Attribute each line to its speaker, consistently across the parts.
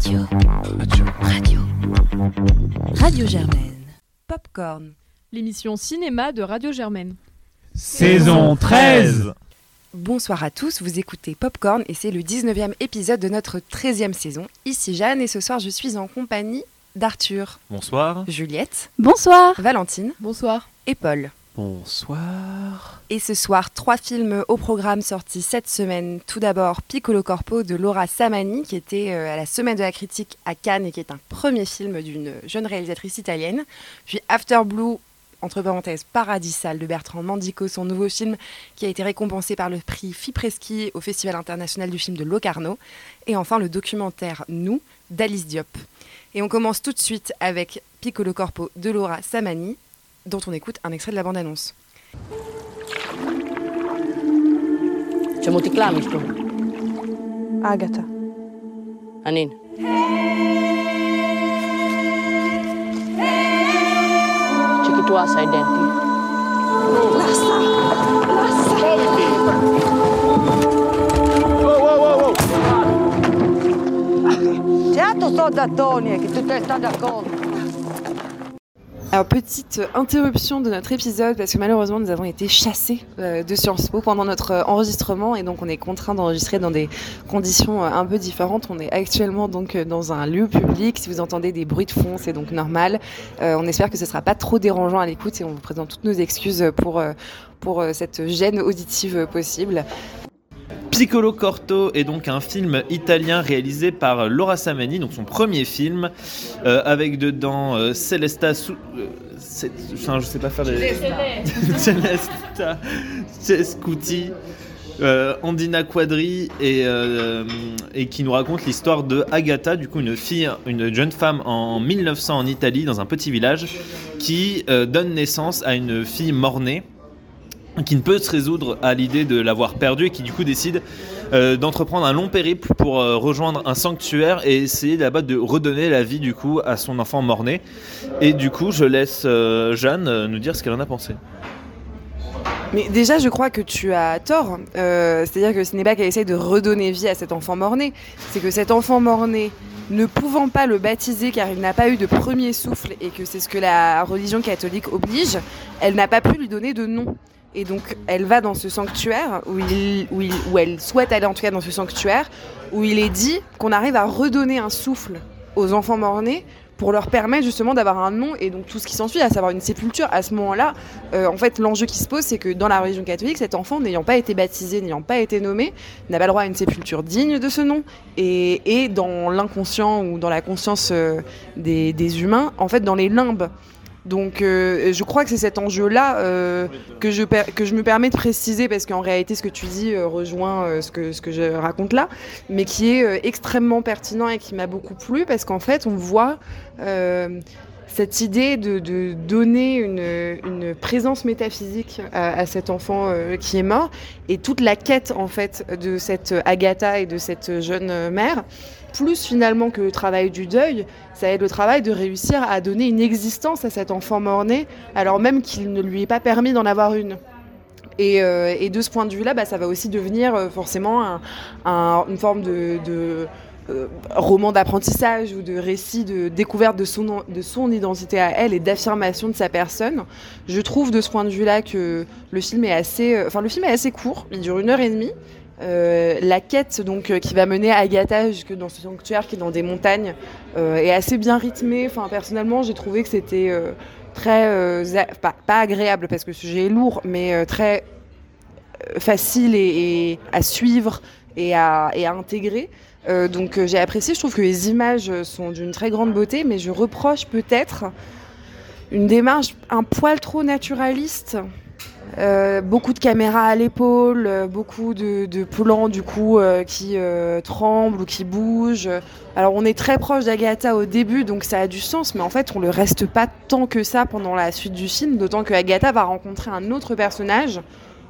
Speaker 1: Radio. Radio. Radio. Radio Germaine.
Speaker 2: Popcorn.
Speaker 3: L'émission cinéma de Radio Germaine.
Speaker 4: Saison 13
Speaker 2: Bonsoir à tous, vous écoutez Popcorn et c'est le 19e épisode de notre 13e saison. Ici Jeanne et ce soir je suis en compagnie d'Arthur,
Speaker 4: Bonsoir.
Speaker 2: Juliette,
Speaker 5: Bonsoir.
Speaker 2: Valentine
Speaker 3: Bonsoir.
Speaker 2: et Paul.
Speaker 4: Bonsoir.
Speaker 2: Et ce soir, trois films au programme sortis cette semaine. Tout d'abord, Piccolo Corpo de Laura Samani, qui était euh, à la Semaine de la Critique à Cannes et qui est un premier film d'une jeune réalisatrice italienne. Puis After Blue, entre parenthèses, Paradis Sale de Bertrand Mandico, son nouveau film qui a été récompensé par le prix Fipreschi au Festival international du film de Locarno. Et enfin, le documentaire Nous d'Alice Diop. Et on commence tout de suite avec Piccolo Corpo de Laura Samani, dont on écoute un extrait de la bande-annonce.
Speaker 6: Čemu ti klamiš tu?
Speaker 5: Agatha.
Speaker 6: Anin. Čekaj tu asa identi.
Speaker 7: Certo so da Tony che tu te sta d'accordo.
Speaker 2: Alors petite interruption de notre épisode parce que malheureusement nous avons été chassés euh, de Sciences Po pendant notre euh, enregistrement et donc on est contraint d'enregistrer dans des conditions euh, un peu différentes. On est actuellement donc dans un lieu public. Si vous entendez des bruits de fond, c'est donc normal. On espère que ce sera pas trop dérangeant à l'écoute et on vous présente toutes nos excuses pour pour cette gêne auditive possible.
Speaker 4: Piccolo Corto est donc un film italien réalisé par Laura Samani, donc son premier film, euh, avec dedans euh, Celesta Su- euh, c'est- enfin, je sais pas faire les. Celesta Cescuti, euh, Andina Quadri et, euh, et qui nous raconte l'histoire de Agatha, du coup une fille, une jeune femme en 1900 en Italie dans un petit village qui euh, donne naissance à une fille mort-née qui ne peut se résoudre à l'idée de l'avoir perdue et qui du coup décide euh, d'entreprendre un long périple pour euh, rejoindre un sanctuaire et essayer là-bas de redonner la vie du coup à son enfant mort-né. Et du coup, je laisse euh, Jeanne nous dire ce qu'elle en a pensé.
Speaker 2: Mais déjà, je crois que tu as tort. C'est-à-dire que ce n'est pas qu'elle essaye de redonner vie à cet enfant mort-né. C'est que cet enfant mort-né, ne pouvant pas le baptiser car il n'a pas eu de premier souffle et que c'est ce que la religion catholique oblige, elle n'a pas pu lui donner de nom. Et donc, elle va dans ce sanctuaire, où, elle souhaite aller en tout cas dans ce sanctuaire, où il est dit qu'on arrive à redonner un souffle aux enfants mort-nés pour leur permettre justement d'avoir un nom et donc tout ce qui s'ensuit, à savoir une sépulture. À ce moment-là, euh, en fait, l'enjeu qui se pose, c'est que dans la religion catholique, cet enfant n'ayant pas été baptisé, n'ayant pas été nommé, n'a pas le droit à une sépulture digne de ce nom. Et, et dans l'inconscient ou dans la conscience euh, des, des humains, en fait, dans les limbes. Donc, euh, je crois que c'est cet enjeu-là euh, que, je que je me permets de préciser, parce qu'en réalité, ce que tu dis euh, rejoint ce, que, ce que je raconte là, mais qui est extrêmement pertinent et qui m'a beaucoup plu, parce qu'en fait, on voit cette idée de, donner une, présence métaphysique à, cet enfant euh, qui est mort et toute la quête en fait de cette Agatha et de cette jeune mère, plus finalement que le travail du deuil, ça être le travail de réussir à donner une existence à cet enfant mort-né alors même qu'il ne lui est pas permis d'en avoir une. Et, euh, de ce point de vue-là, bah, ça va aussi devenir euh, forcément un- un- une forme de, roman d'apprentissage ou de récit de découverte de son, de son identité à elle et d'affirmation de sa personne. Je trouve de ce point de vue-là que le film est assez, euh, enfin le film est assez court, il dure une heure et demie. Euh, la quête donc euh, qui va mener Agatha jusque dans ce sanctuaire qui est dans des montagnes euh, est assez bien rythmée. Enfin personnellement j'ai trouvé que c'était euh, très euh, pas, pas agréable parce que le sujet est lourd, mais euh, très euh, facile et à suivre et à, et à intégrer. Euh, donc euh, j'ai apprécié, je trouve que les images euh, sont d'une très grande beauté, mais je reproche peut-être une démarche un poil trop naturaliste. Beaucoup de caméras à l'épaule, beaucoup de, plans du coup qui tremblent ou qui bougent. Alors on est très proche d'Agatha au début, donc ça a du sens, mais en fait on le reste pas tant que ça pendant la suite du film, d'autant que Agatha va rencontrer un autre personnage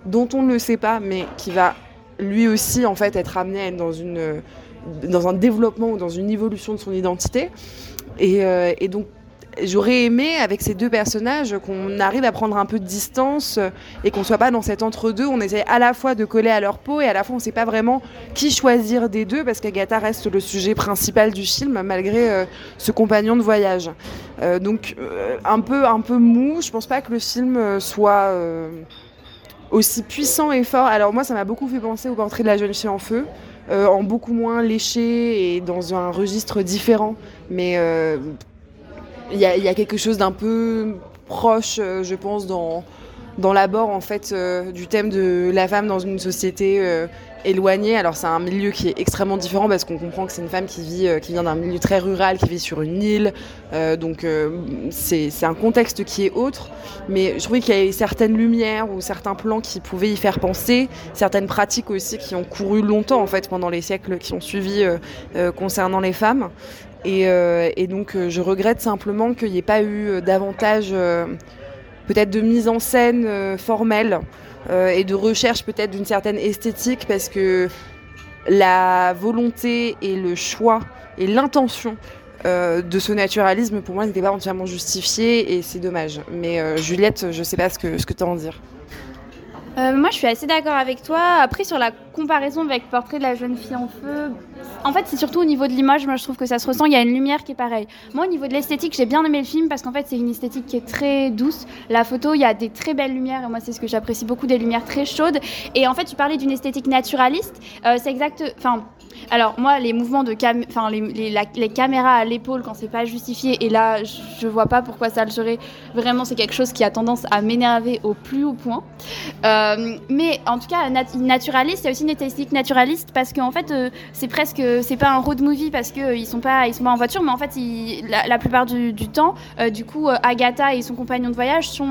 Speaker 2: dont on ne le sait pas, mais qui va lui aussi en fait être amené dans une dans un développement ou dans une évolution de son identité. Et, euh, et donc j'aurais aimé avec ces deux personnages qu'on arrive à prendre un peu de distance et qu'on soit pas dans cet entre-deux. On essaie à la fois de coller à leur peau et à la fois on sait pas vraiment qui choisir des deux parce qu'Agatha reste le sujet principal du film malgré euh, ce compagnon de voyage. Euh, donc un peu un peu mou. Je pense pas que le film soit aussi puissant et fort. Alors moi ça m'a beaucoup fait penser au portrait de la jeune fille en feu. Euh, en beaucoup moins léché et dans un registre différent. Mais euh, il y, a- quelque chose d'un peu proche, euh, je pense, dans, dans l'abord en fait du thème de la femme dans une société éloignée. Alors c'est un milieu qui est extrêmement différent parce qu'on comprend que c'est une femme qui vit, euh, qui vient d'un milieu très rural, qui vit sur une île. Euh, donc euh, c'est un contexte qui est autre. Mais je trouvais qu'il y avait certaines lumières ou certains plans qui pouvaient y faire penser, certaines pratiques aussi qui ont couru longtemps en fait pendant les siècles qui ont suivi concernant les femmes. Et, et donc je regrette simplement qu'il n'y ait pas eu davantage peut-être de mise en scène formelle et de recherche peut-être d'une certaine esthétique parce que la volonté et le choix et l'intention euh, de ce naturalisme pour moi n'était pas entièrement justifié et c'est dommage. Mais euh, Juliette, je sais pas ce que, ce que tu en dire.
Speaker 8: Euh, moi, je suis assez d'accord avec toi. Après, sur la comparaison avec Portrait de la jeune fille en feu, en fait, c'est surtout au niveau de l'image, moi, je trouve que ça se ressent. Il y a une lumière qui est pareille. Moi, au niveau de l'esthétique, j'ai bien aimé le film parce qu'en fait, c'est une esthétique qui est très douce. La photo, il y a des très belles lumières et moi, c'est ce que j'apprécie beaucoup, des lumières très chaudes. Et en fait, tu parlais d'une esthétique naturaliste. Euh, c'est exact. Enfin, alors moi, les mouvements de cam, enfin les, les- caméras à l'épaule quand c'est pas justifié, et là, je, je vois pas pourquoi ça le serait. Vraiment, c'est quelque chose qui a tendance à m'énerver au plus haut point. Euh, mais en tout cas, nat- naturaliste, c'est aussi une esthétique naturaliste parce qu'en fait, euh, c'est presque, c'est pas un road movie parce que euh, ils sont pas, ils sont pas en voiture, mais en fait, la, plupart du, temps, du coup, Agatha et son compagnon de voyage sont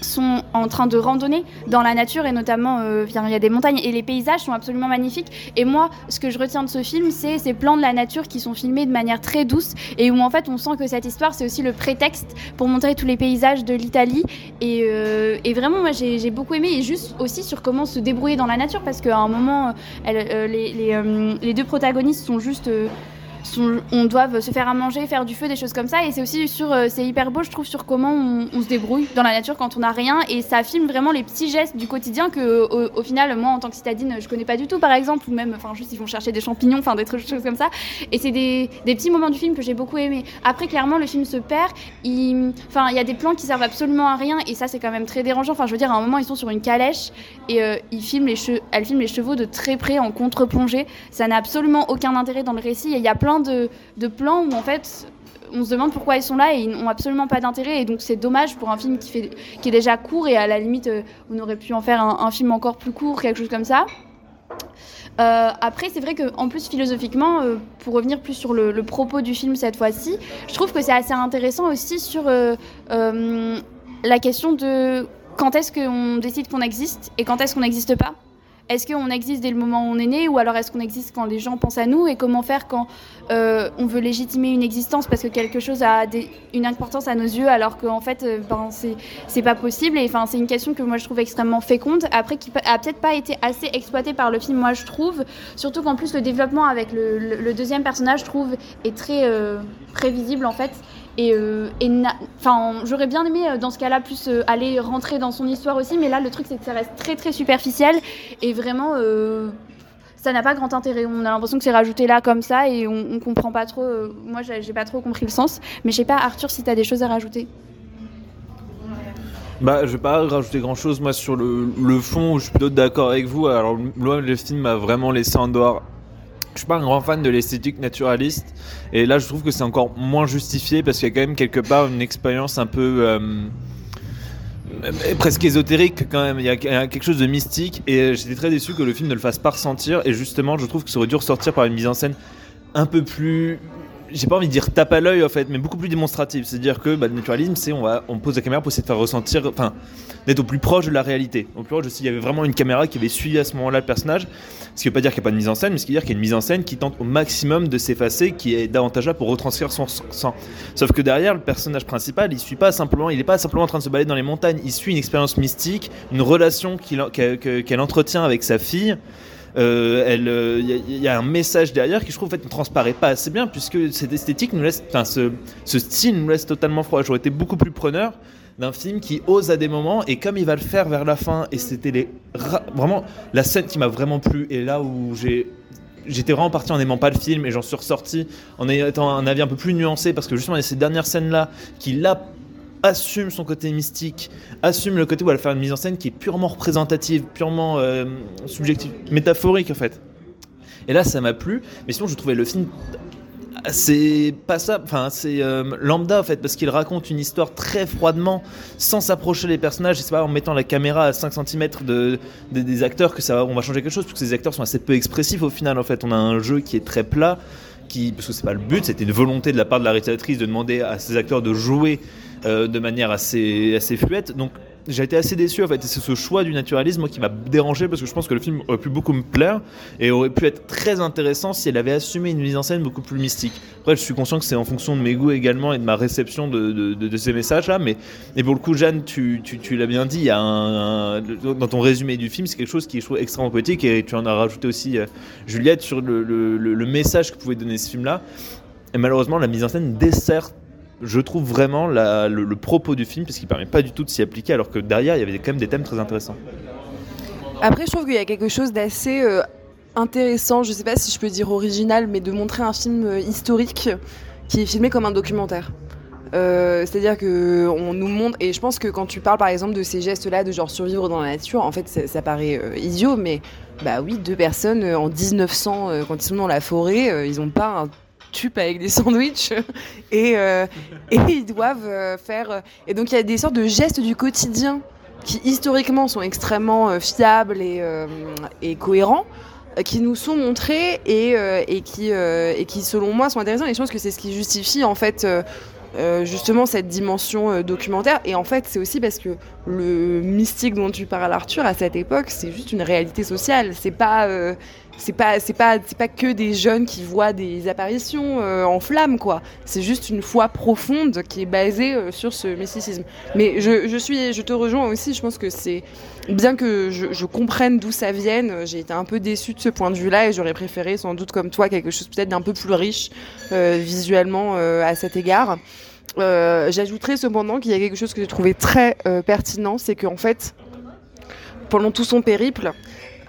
Speaker 8: sont en train de randonner dans la nature et notamment euh, il y a des montagnes et les paysages sont absolument magnifiques. Et moi ce que je retiens de ce film c'est ces plans de la nature qui sont filmés de manière très douce et où en fait on sent que cette histoire c'est aussi le prétexte pour montrer tous les paysages de l'Italie. Et, euh, vraiment moi j'ai beaucoup aimé et juste aussi sur comment se débrouiller dans la nature parce qu'à un moment euh, les, deux protagonistes sont juste on doit se faire à manger, faire du feu, des choses comme ça. Et c'est aussi sur, euh, c'est hyper beau, je trouve, sur comment on, se débrouille dans la nature quand on n'a rien. Et ça filme vraiment les petits gestes du quotidien que, au, final, moi, en tant que citadine, je connais pas du tout, par exemple, ou même, enfin, juste ils vont chercher des champignons, enfin, des trucs, choses comme ça. Et c'est des, des petits moments du film que j'ai beaucoup aimé. Après, clairement, le film se perd. Il, enfin, il y a des plans qui servent absolument à rien, et ça, c'est quand même très dérangeant. Enfin, je veux dire, à un moment, ils sont sur une calèche et euh, ils filment les elle filme les chevaux de très près en contre-plongée. Ça n'a absolument aucun intérêt dans le récit. Il y a plein de, plans où en fait on se demande pourquoi ils sont là et ils n'ont absolument pas d'intérêt. Et donc c'est dommage pour un film qui, fait, qui est déjà court et à la limite euh, on aurait pu en faire un, film encore plus court, quelque chose comme ça. Euh, après, c'est vrai qu'en plus, philosophiquement, euh, pour revenir plus sur le, propos du film cette fois-ci, je trouve que c'est assez intéressant aussi sur la question de quand est-ce qu'on décide qu'on existe et quand est-ce qu'on n'existe pas. Est-ce qu'on existe dès le moment où on est né ou alors est-ce qu'on existe quand les gens pensent à nous et comment faire quand euh, on veut légitimer une existence parce que quelque chose a une importance à nos yeux alors qu'en fait euh, ben, c'est pas possible et c'est une question que moi je trouve extrêmement féconde après qui a peut-être pas été assez exploitée par le film moi je trouve. Surtout qu'en plus le développement avec le deuxième personnage je trouve est très euh, prévisible en fait et, euh, j'aurais bien aimé euh, dans ce cas-là plus euh, aller rentrer dans son histoire aussi mais là le truc c'est que ça reste très très superficiel et vraiment ça n'a pas grand intérêt. On a l'impression que c'est rajouté là comme ça et on, on comprend pas trop. moi, j'ai pas trop compris le sens. Mais je sais pas, Arthur, si tu as des choses à rajouter.
Speaker 4: Bah, je vais pas rajouter grand chose moi sur le, fond, je suis plutôt d'accord avec vous. Alors, le film m'a vraiment laissé en dehors. Je suis pas un grand fan de l'esthétique naturaliste, et là, je trouve que c'est encore moins justifié parce qu'il y a quand même quelque part une expérience un peu. euh, presque ésotérique quand même, il y a il quelque chose de mystique et j'étais très déçu que le film ne le fasse pas ressentir et justement je trouve que ça aurait dû ressortir par une mise en scène un peu plus j'ai pas envie de dire tape à l'œil en fait, mais beaucoup plus démonstrative. C'est-à-dire que bah, le naturalisme, c'est on pose la caméra pour essayer de faire ressentir, enfin, d'être au plus proche de la réalité. Au plus proche de s'il y avait vraiment une caméra qui avait suivi à ce moment-là le personnage. Ce qui veut pas dire qu'il n'y a pas de mise en scène, mais ce qui veut dire qu'il y a une mise en scène qui tente au maximum de s'effacer, qui est davantage là pour retranscrire son sang. Sauf que derrière, le personnage principal, il suit pas simplement, il est pas simplement en train de se balader dans les montagnes, il suit une expérience mystique, une relation qu'elle que- qu'elle entretient avec sa fille Euh, euh, il y, a- il y a un message derrière qui je trouve en fait ne transparaît pas assez bien puisque cette esthétique nous laisse, enfin ce, ce style nous laisse totalement froid. J'aurais été beaucoup plus preneur d'un film qui ose à des moments et comme il va le faire vers la fin et c'était les ra- vraiment la scène qui m'a vraiment plu et là où j'ai j'étais vraiment parti en n'aimant pas le film et j'en suis ressorti en ayant un avis un peu plus nuancé parce que justement il y a ces dernières scènes là qui là assume son côté mystique, assume le côté où elle va faire une mise en scène qui est purement représentative, purement euh, subjective, métaphorique en fait. Et là, ça m'a plu, mais sinon, je trouvais le film assez pas ça, enfin c'est lambda en fait parce qu'il raconte une histoire très froidement, sans s'approcher des personnages. C'est pas en mettant la caméra à 5 cm de, de- des acteurs que ça, va- on va changer quelque chose, parce que ces acteurs sont assez peu expressifs au final. En fait, on a un jeu qui est très plat, qui parce que c'est pas le but, c'était une volonté de la part de la réalisatrice de demander à ces acteurs de jouer euh, de manière assez, assez fluette. Donc j'ai été assez déçu en fait. C'est ce choix du naturalisme qui m'a dérangé parce que je pense que le film aurait pu beaucoup me plaire et aurait pu être très intéressant si elle avait assumé une mise en scène beaucoup plus mystique. Après, je suis conscient que c'est en fonction de mes goûts également et de ma réception de, ces messages-là. Mais pour le coup, Jeanne, tu, l'as bien dit, dans ton résumé du film, c'est quelque chose qui est je extrêmement poétique et tu en as rajouté aussi, euh, Juliette, sur le- le message que pouvait donner ce film-là. Et malheureusement, la mise en scène dessert je trouve vraiment le, propos du film, parce qu'il permet pas du tout de s'y appliquer, alors que derrière, il y avait quand même des thèmes très intéressants.
Speaker 2: Après, je trouve qu'il y a quelque chose d'assez euh, intéressant, je sais pas si je peux dire original, mais de montrer un film euh, historique qui est filmé comme un documentaire. Euh, C'est-à-dire que on nous montre, et je pense que quand tu parles par exemple de ces gestes-là, de genre survivre dans la nature, en fait ça, paraît idiot, mais bah oui, deux personnes en 1900, euh, quand ils sont dans la forêt, ils ont pas un tube avec des sandwichs et, euh, et ils doivent euh, faire. euh, Et donc il y a des sortes de gestes du quotidien qui historiquement sont extrêmement fiables et, et cohérents qui nous sont montrés et, et, qui, et qui selon moi sont intéressants et je pense que c'est ce qui justifie en fait justement cette dimension documentaire et en fait c'est aussi parce que le mystique dont tu parles Arthur à cette époque c'est juste une réalité sociale c'est pas c'est pas c'est pas c'est pas que des jeunes qui voient des apparitions euh, en flammes quoi. C'est juste une foi profonde qui est basée euh, sur ce mysticisme. Mais je, je suis je te rejoins aussi je pense que c'est bien que je, comprenne d'où ça vienne euh, j'ai été un peu déçue de ce point de vue là et j'aurais préféré sans doute comme toi quelque chose peut-être d'un peu plus riche visuellement à cet égard. J'ajouterais cependant qu'il y a quelque chose que j'ai trouvé très pertinent, c'est qu'en fait, pendant tout son périple,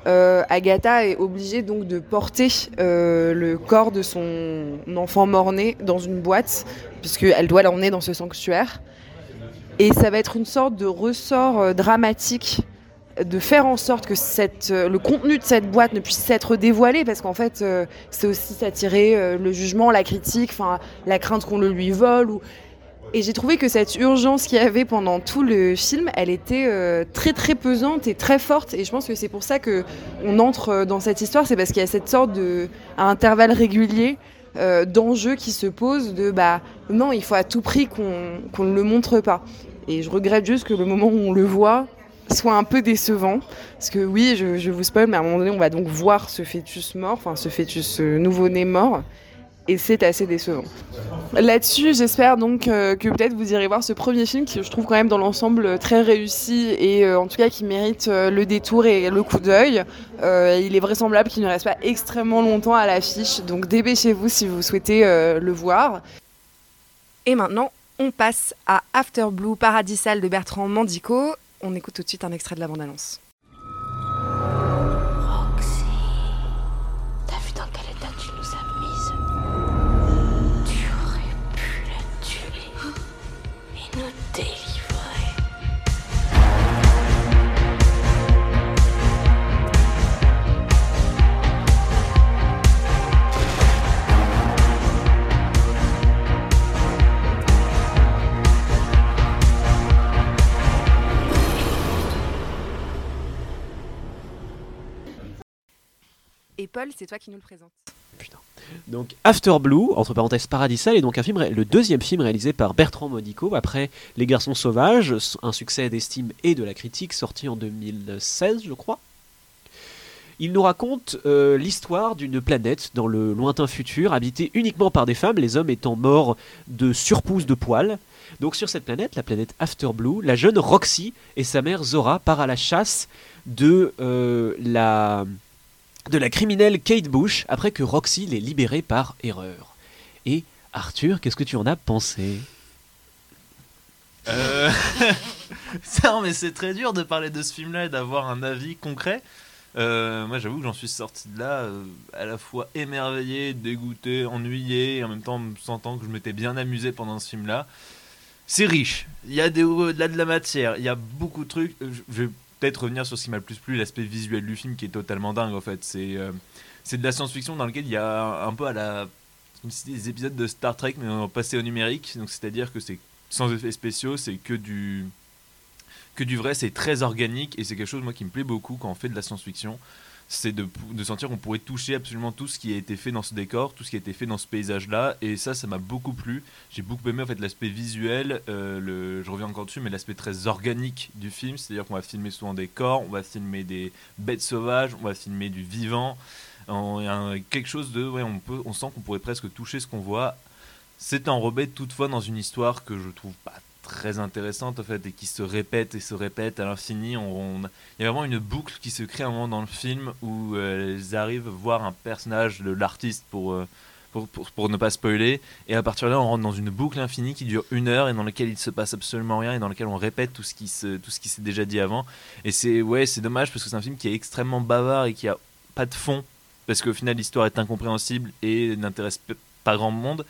Speaker 2: euh, Agatha est obligée donc de porter euh, le corps de son enfant mort-né dans une boîte, puisqu'elle doit l'emmener dans ce sanctuaire. Et ça va être une sorte de ressort euh, dramatique de faire en sorte que le contenu de cette boîte ne puisse être dévoilé, parce qu'en fait, c'est aussi s'attirer le jugement, la critique, la crainte qu'on le lui vole. Ou... Et j'ai trouvé que cette urgence qu'il y avait pendant tout le film, elle était euh, très très pesante et très forte. Et je pense que c'est pour ça que on entre euh, dans cette histoire, c'est parce qu'il y a cette sorte de, à intervalles réguliers, euh, d'enjeux qui se posent de bah non, il faut à tout prix qu'on qu'on ne le montre pas. Et je regrette juste que le moment où on le voit soit un peu décevant. Parce que oui, je, je vous spoil, mais à un moment donné, on va donc voir ce fœtus mort, enfin ce fœtus nouveau-né mort. Et c'est assez décevant. Là-dessus, j'espère donc euh, que peut-être vous irez voir ce premier film qui, je trouve, quand même dans l'ensemble euh, très réussi et euh, en tout cas qui mérite euh, le détour et le coup d'œil. Euh, il est vraisemblable qu'il ne reste pas extrêmement longtemps à l'affiche, donc dépêchez-vous si vous souhaitez euh, le voir. Et maintenant, on passe à After Blue Paradisal de Bertrand Mandico. On écoute tout de suite un extrait de la bande-annonce. C'est toi qui nous le présente.
Speaker 9: Donc After Blue, entre parenthèses Paradisal, est donc un film, le deuxième film réalisé par Bertrand Modico après Les Garçons Sauvages, un succès d'estime et de la critique sorti en 2016, je crois. Il nous raconte euh, l'histoire d'une planète dans le lointain futur, habitée uniquement par des femmes, les hommes étant morts de surpousse de poils. Donc sur cette planète, la planète After Blue, la jeune Roxy et sa mère Zora partent à la chasse de euh, la de la criminelle Kate Bush après que Roxy l'ait libérée par erreur. Et Arthur, qu'est-ce que tu en as pensé?
Speaker 4: Euh, ça, mais c'est très dur de parler de ce film-là et d'avoir un avis concret. Euh, moi, j'avoue que j'en suis sorti de là euh, à la fois émerveillé, dégoûté, ennuyé, et en même temps sentant que je m'étais bien amusé pendant ce film-là. C'est riche. Il y a des, là de la matière. Il y a beaucoup de trucs. Euh, je vais peut-être revenir sur ce qui m'a le plus plu, l'aspect visuel du film qui est totalement dingue en fait. C'est euh, c'est de la science-fiction dans lequel il y a un peu à la comme des épisodes de Star Trek mais en passé au numérique. Donc c'est-à-dire que c'est sans effets spéciaux, c'est que du que du vrai, c'est très organique et c'est quelque chose moi qui me plaît beaucoup quand on fait de la science-fiction. C'est de, sentir qu'on pourrait toucher absolument tout ce qui a été fait dans ce décor, tout ce qui a été fait dans ce paysage-là. Et ça, ça m'a beaucoup plu. J'ai beaucoup aimé en fait l'aspect visuel. euh, le, je reviens encore dessus, mais l'aspect très organique du film. C'est-à-dire qu'on va filmer souvent des corps, on va filmer des bêtes sauvages, on va filmer du vivant. Un- quelque chose de, ouais, on peut, on sent qu'on pourrait presque toucher ce qu'on voit. C'est enrobé toutefois dans une histoire que je trouve pas très intéressante en fait et qui se répète et se répète à l'infini. On, il y a vraiment une boucle qui se crée un moment dans le film où euh, ils arrivent voir un personnage de l'artiste pour, euh, pour, pour, pour ne pas spoiler. Et à partir de là on rentre dans une boucle infinie qui dure une heure et dans laquelle il se passe absolument rien et dans laquelle on répète tout ce qui se, s'est déjà dit avant. Et c'est ouais c'est dommage parce que c'est un film qui est extrêmement bavard et qui a pas de fond parce qu'au final l'histoire est incompréhensible et n'intéresse pas grand monde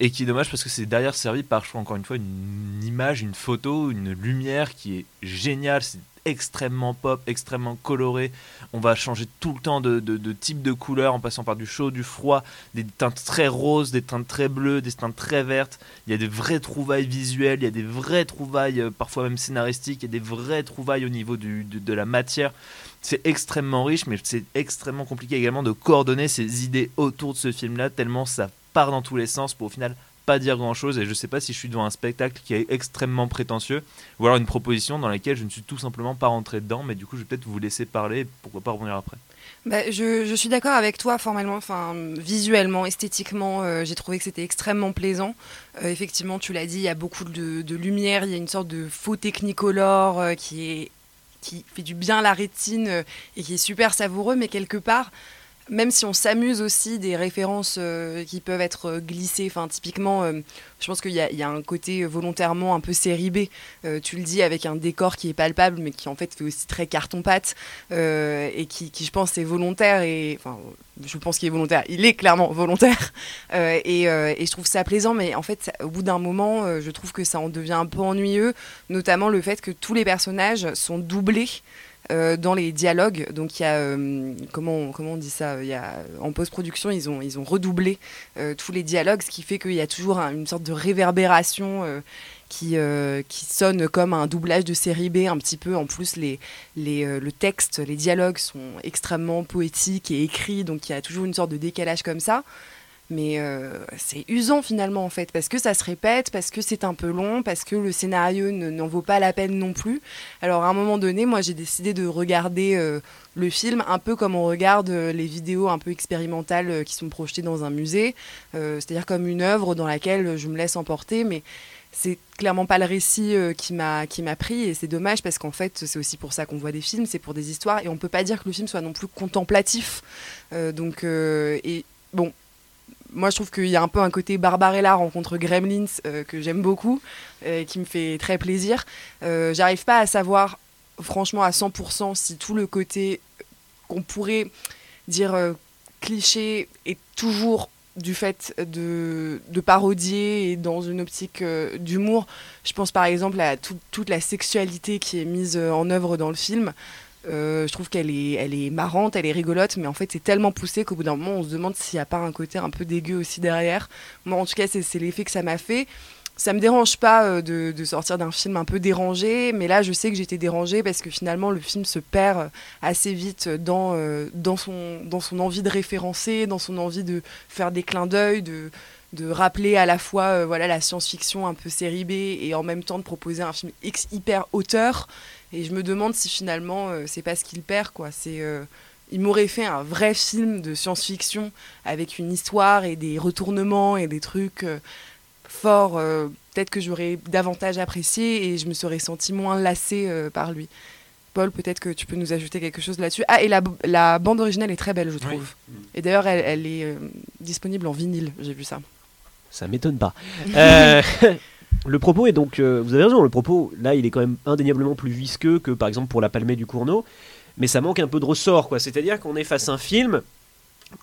Speaker 4: et qui est dommage parce que c'est derrière servi par, je crois encore une fois, une image, une photo, une lumière qui est géniale. C'est extrêmement pop, extrêmement coloré. On va changer tout le temps de, type de couleur en passant par du chaud, du froid, des teintes très roses, des teintes très bleues, des teintes très vertes. Il y a des vraies trouvailles visuelles, il y a des vraies trouvailles, euh, parfois même scénaristiques, il y a des vraies trouvailles au niveau de, de la matière. C'est extrêmement riche, mais c'est extrêmement compliqué également de coordonner ces idées autour de ce film-là, tellement ça part dans tous les sens pour au final pas dire grand chose et je sais pas si je suis devant un spectacle qui est extrêmement prétentieux ou alors une proposition dans laquelle je ne suis tout simplement pas rentré dedans mais du coup je vais peut-être vous laisser parler pourquoi pas revenir après
Speaker 2: Bah, je, suis d'accord avec toi formellement, enfin visuellement, esthétiquement, euh, j'ai trouvé que c'était extrêmement plaisant. Euh, effectivement, tu l'as dit, il y a beaucoup de, lumière, il y a une sorte de faux technicolor euh, qui est qui fait du bien à la rétine et qui est super savoureux, mais quelque part, même si on s'amuse aussi des références euh, qui peuvent être euh, glissées, enfin typiquement, euh, je pense qu'il y, a- un côté volontairement un peu série B. Tu le dis avec un décor qui est palpable, mais qui en fait fait aussi très carton-pâte et qui, je pense, est volontaire et enfin, je pense qu'il est volontaire. Il est clairement volontaire et, et je trouve ça plaisant, mais en fait, au bout d'un moment, je trouve que ça en devient un peu ennuyeux, notamment le fait que tous les personnages sont doublés. Euh, dans les dialogues, donc il y a euh, comment comment on dit ça Il y a en post-production ils ont ils ont redoublé euh, tous les dialogues, ce qui fait qu'il y a toujours un- une sorte de réverbération qui, qui sonne comme un doublage de série B un petit peu. En plus, les, les, le texte, les dialogues sont extrêmement poétiques et écrits, donc il y a toujours une sorte de décalage comme ça. Mais euh, c'est usant finalement en fait, parce que ça se répète, parce que c'est un peu long, parce que le scénario ne- n'en vaut pas la peine non plus. Alors à un moment donné, moi j'ai décidé de regarder euh, le film un peu comme on regarde euh, les vidéos un peu expérimentales qui sont projetées dans un musée, c'est-à-dire comme une œuvre dans laquelle je me laisse emporter, mais c'est clairement pas le récit qui m'a qui m'a pris et c'est dommage parce qu'en fait c'est aussi pour ça qu'on voit des films, c'est pour des histoires et on peut pas dire que le film soit non plus contemplatif. Donc et bon, moi je trouve qu'il y a un peu un côté Barbarella rencontre Gremlins euh, que j'aime beaucoup euh, et qui me fait très plaisir. Euh, J'arrive pas à savoir franchement à 100% si tout le côté qu'on pourrait dire cliché est toujours du fait de, parodier et dans une optique d'humour. Je pense par exemple à tout- toute la sexualité qui est mise en œuvre dans le film. Euh, je trouve qu'elle est, elle est marrante, elle est rigolote, mais en fait c'est tellement poussé qu'au bout d'un moment on se demande s'il n'y a pas un côté un peu dégueu aussi derrière. Moi en tout cas c'est l'effet que ça m'a fait. Ça me dérange pas euh, de, sortir d'un film un peu dérangé, mais là je sais que j'étais dérangée parce que finalement le film se perd euh, assez vite dans, dans, son, dans son envie de référencer, dans son envie de faire des clins d'œil, de, de rappeler à la fois voilà, la science-fiction un peu série B et en même temps de proposer un film X hyper hauteur. Et je me demande si finalement euh, c'est pas ce qu'il perd. Quoi. C'est, euh, il m'aurait fait un vrai film de science-fiction avec une histoire et des retournements et des trucs euh, forts. euh, Peut-être que j'aurais davantage apprécié et je me serais senti moins lassée euh, par lui. Paul, peut-être que tu peux nous ajouter quelque chose là-dessus. Ah, et la, la bande originale est très belle, je trouve. Et d'ailleurs, elle, elle est euh, disponible en vinyle, j'ai vu ça.
Speaker 9: Ça m'étonne pas. Le propos est donc, euh, vous avez raison, le propos là, il est quand même indéniablement plus visqueux que par exemple pour La Palmée du Cournot, mais ça manque un peu de ressort, quoi. C'est-à-dire qu'on est face à un film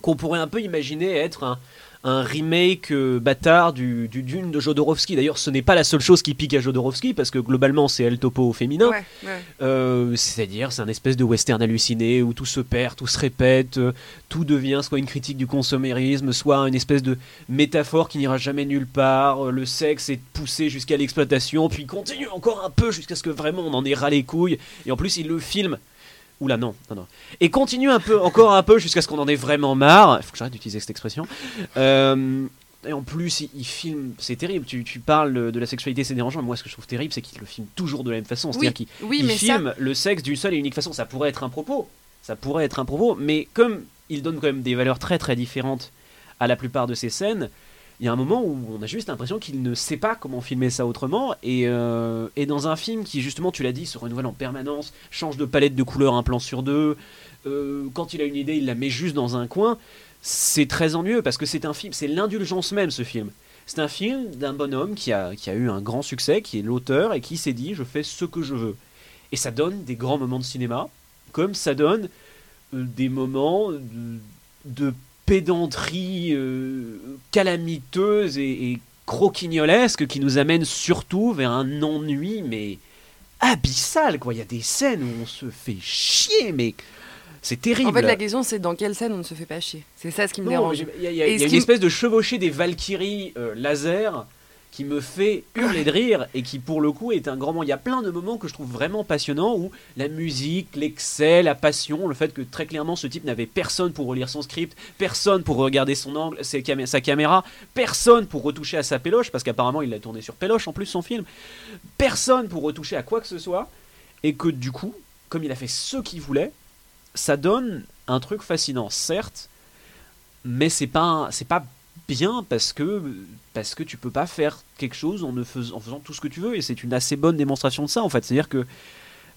Speaker 9: qu'on pourrait un peu imaginer être un, un remake euh, bâtard du, du Dune de Jodorowsky. D'ailleurs, ce n'est pas la seule chose qui pique à Jodorowsky, parce que globalement, c'est El Topo au féminin.
Speaker 2: Ouais, ouais.
Speaker 9: Euh, C'est-à-dire, c'est un espèce de western halluciné où tout se perd, tout se répète, euh, tout devient soit une critique du consommérisme, soit une espèce de métaphore qui n'ira jamais nulle part. Le sexe est poussé jusqu'à l'exploitation, puis continue encore un peu jusqu'à ce que vraiment on en ait ras les couilles. Et en plus, il le filme. Oula, non, non, non. Et continue un peu, encore un peu jusqu'à ce qu'on en ait vraiment marre. Il faut que j'arrête d'utiliser cette expression. Euh, et en plus, il, il filme, c'est terrible. Tu, tu parles de la sexualité, c'est dérangeant. Mais moi, ce que je trouve terrible, c'est qu'il le filme toujours de la même façon. C'est-à-dire
Speaker 2: Oui,
Speaker 9: qu'il
Speaker 2: oui, ça-
Speaker 9: filme le sexe d'une seule et unique façon. Ça pourrait être un propos. Ça pourrait être un propos. Mais comme il donne quand même des valeurs très très différentes à la plupart de ses scènes, il y a un moment où on a juste l'impression qu'il ne sait pas comment filmer ça autrement. Et, euh, et dans un film qui, justement, tu l'as dit, se renouvelle en permanence, change de palette de couleurs un plan sur deux, euh, quand il a une idée, il la met juste dans un coin, c'est très ennuyeux parce que c'est un film, c'est l'indulgence même ce film. C'est un film d'un bonhomme qui a, eu un grand succès, qui est l'auteur et qui s'est dit je fais ce que je veux. Et ça donne des grands moments de cinéma, comme ça donne euh, des moments de pédanterie euh, calamiteuse et, et croquignolesque qui nous amènent surtout vers un ennui, mais abyssal quoi. Il y a des scènes où on se fait chier, mais c'est terrible.
Speaker 2: En fait, la question, c'est dans quelle scène on ne se fait pas chier? C'est ça ce qui me
Speaker 9: Non,
Speaker 2: dérange.
Speaker 9: Il y a, y a- y a une espèce de chevauchée des Valkyries euh, laser qui me fait hurler de rire et qui pour le coup est un grand moment. Il y a plein de moments que je trouve vraiment passionnants où la musique, l'excès, la passion, le fait que très clairement ce type n'avait personne pour relire son script, personne pour regarder son angle, sa caméra, personne pour retoucher à sa péloche parce qu'apparemment il l'a tourné sur péloche en plus son film, personne pour retoucher à quoi que ce soit et que du coup, comme il a fait ce qu'il voulait, ça donne un truc fascinant, certes, mais c'est pas c'est pas bien parce que parce que tu peux pas faire quelque chose en ne fais- en faisant tout ce que tu veux. Et c'est une assez bonne démonstration de ça en fait. C'est à dire que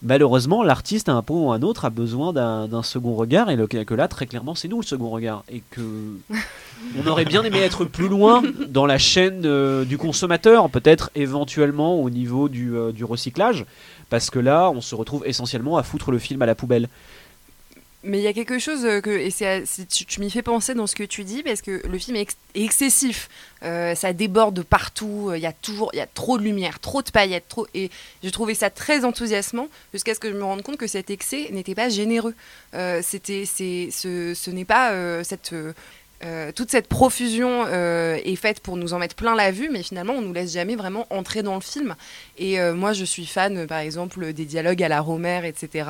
Speaker 9: malheureusement l'artiste à un point ou à un autre a besoin d'un second regard. Et le, que là très clairement c'est nous le second regard. Et que on aurait bien aimé être plus loin dans la chaîne euh, du consommateur peut-être éventuellement au niveau du, euh, du recyclage. Parce que là on se retrouve essentiellement à foutre le film à la poubelle
Speaker 2: Mais il y a quelque chose euh, que et c'est- tu, tu m'y fais penser dans ce que tu dis parce que le film est, ex- est excessif. Euh, ça déborde de partout. euh, Il y a toujours, il y a trop de lumière, trop de paillettes, trop. Et j'ai trouvé ça très enthousiasmant jusqu'à ce que je me rende compte que cet excès n'était pas généreux. Euh, c'était, c'est, ce, ce n'est pas euh, cette euh, toute cette profusion euh, est faite pour nous en mettre plein la vue, mais finalement, on nous laisse jamais vraiment entrer dans le film. Et euh, moi, je suis fan, par exemple, des dialogues à la Romer, etc.,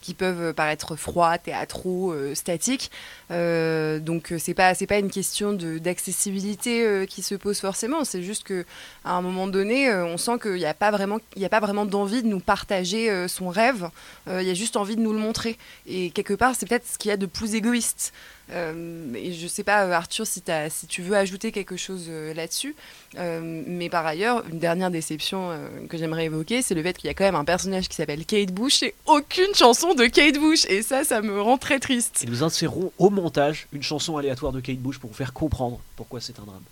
Speaker 2: qui peuvent paraître froids, théâtraux, statiques. Donc, c'est pas pas une question d'accessibilité qui se pose forcément. C'est juste que à un moment donné, on sent qu'il n'y a pas vraiment a pas vraiment d'envie de nous partager son rêve. Il y a juste envie de nous le montrer. Et quelque part, c'est peut-être ce qu'il y a de plus égoïste. Euh, et je sais pas, euh, Arthur, si, tu veux ajouter quelque chose euh, là-dessus. Euh, mais par ailleurs, une dernière déception euh, que j'aimerais évoquer, c'est le fait qu'il y a quand même un personnage qui s'appelle Kate Bush et aucune chanson de Kate Bush. Et ça, ça me rend très triste.
Speaker 9: et nous insérerons au montage une chanson aléatoire de Kate Bush pour vous faire comprendre pourquoi c'est un drame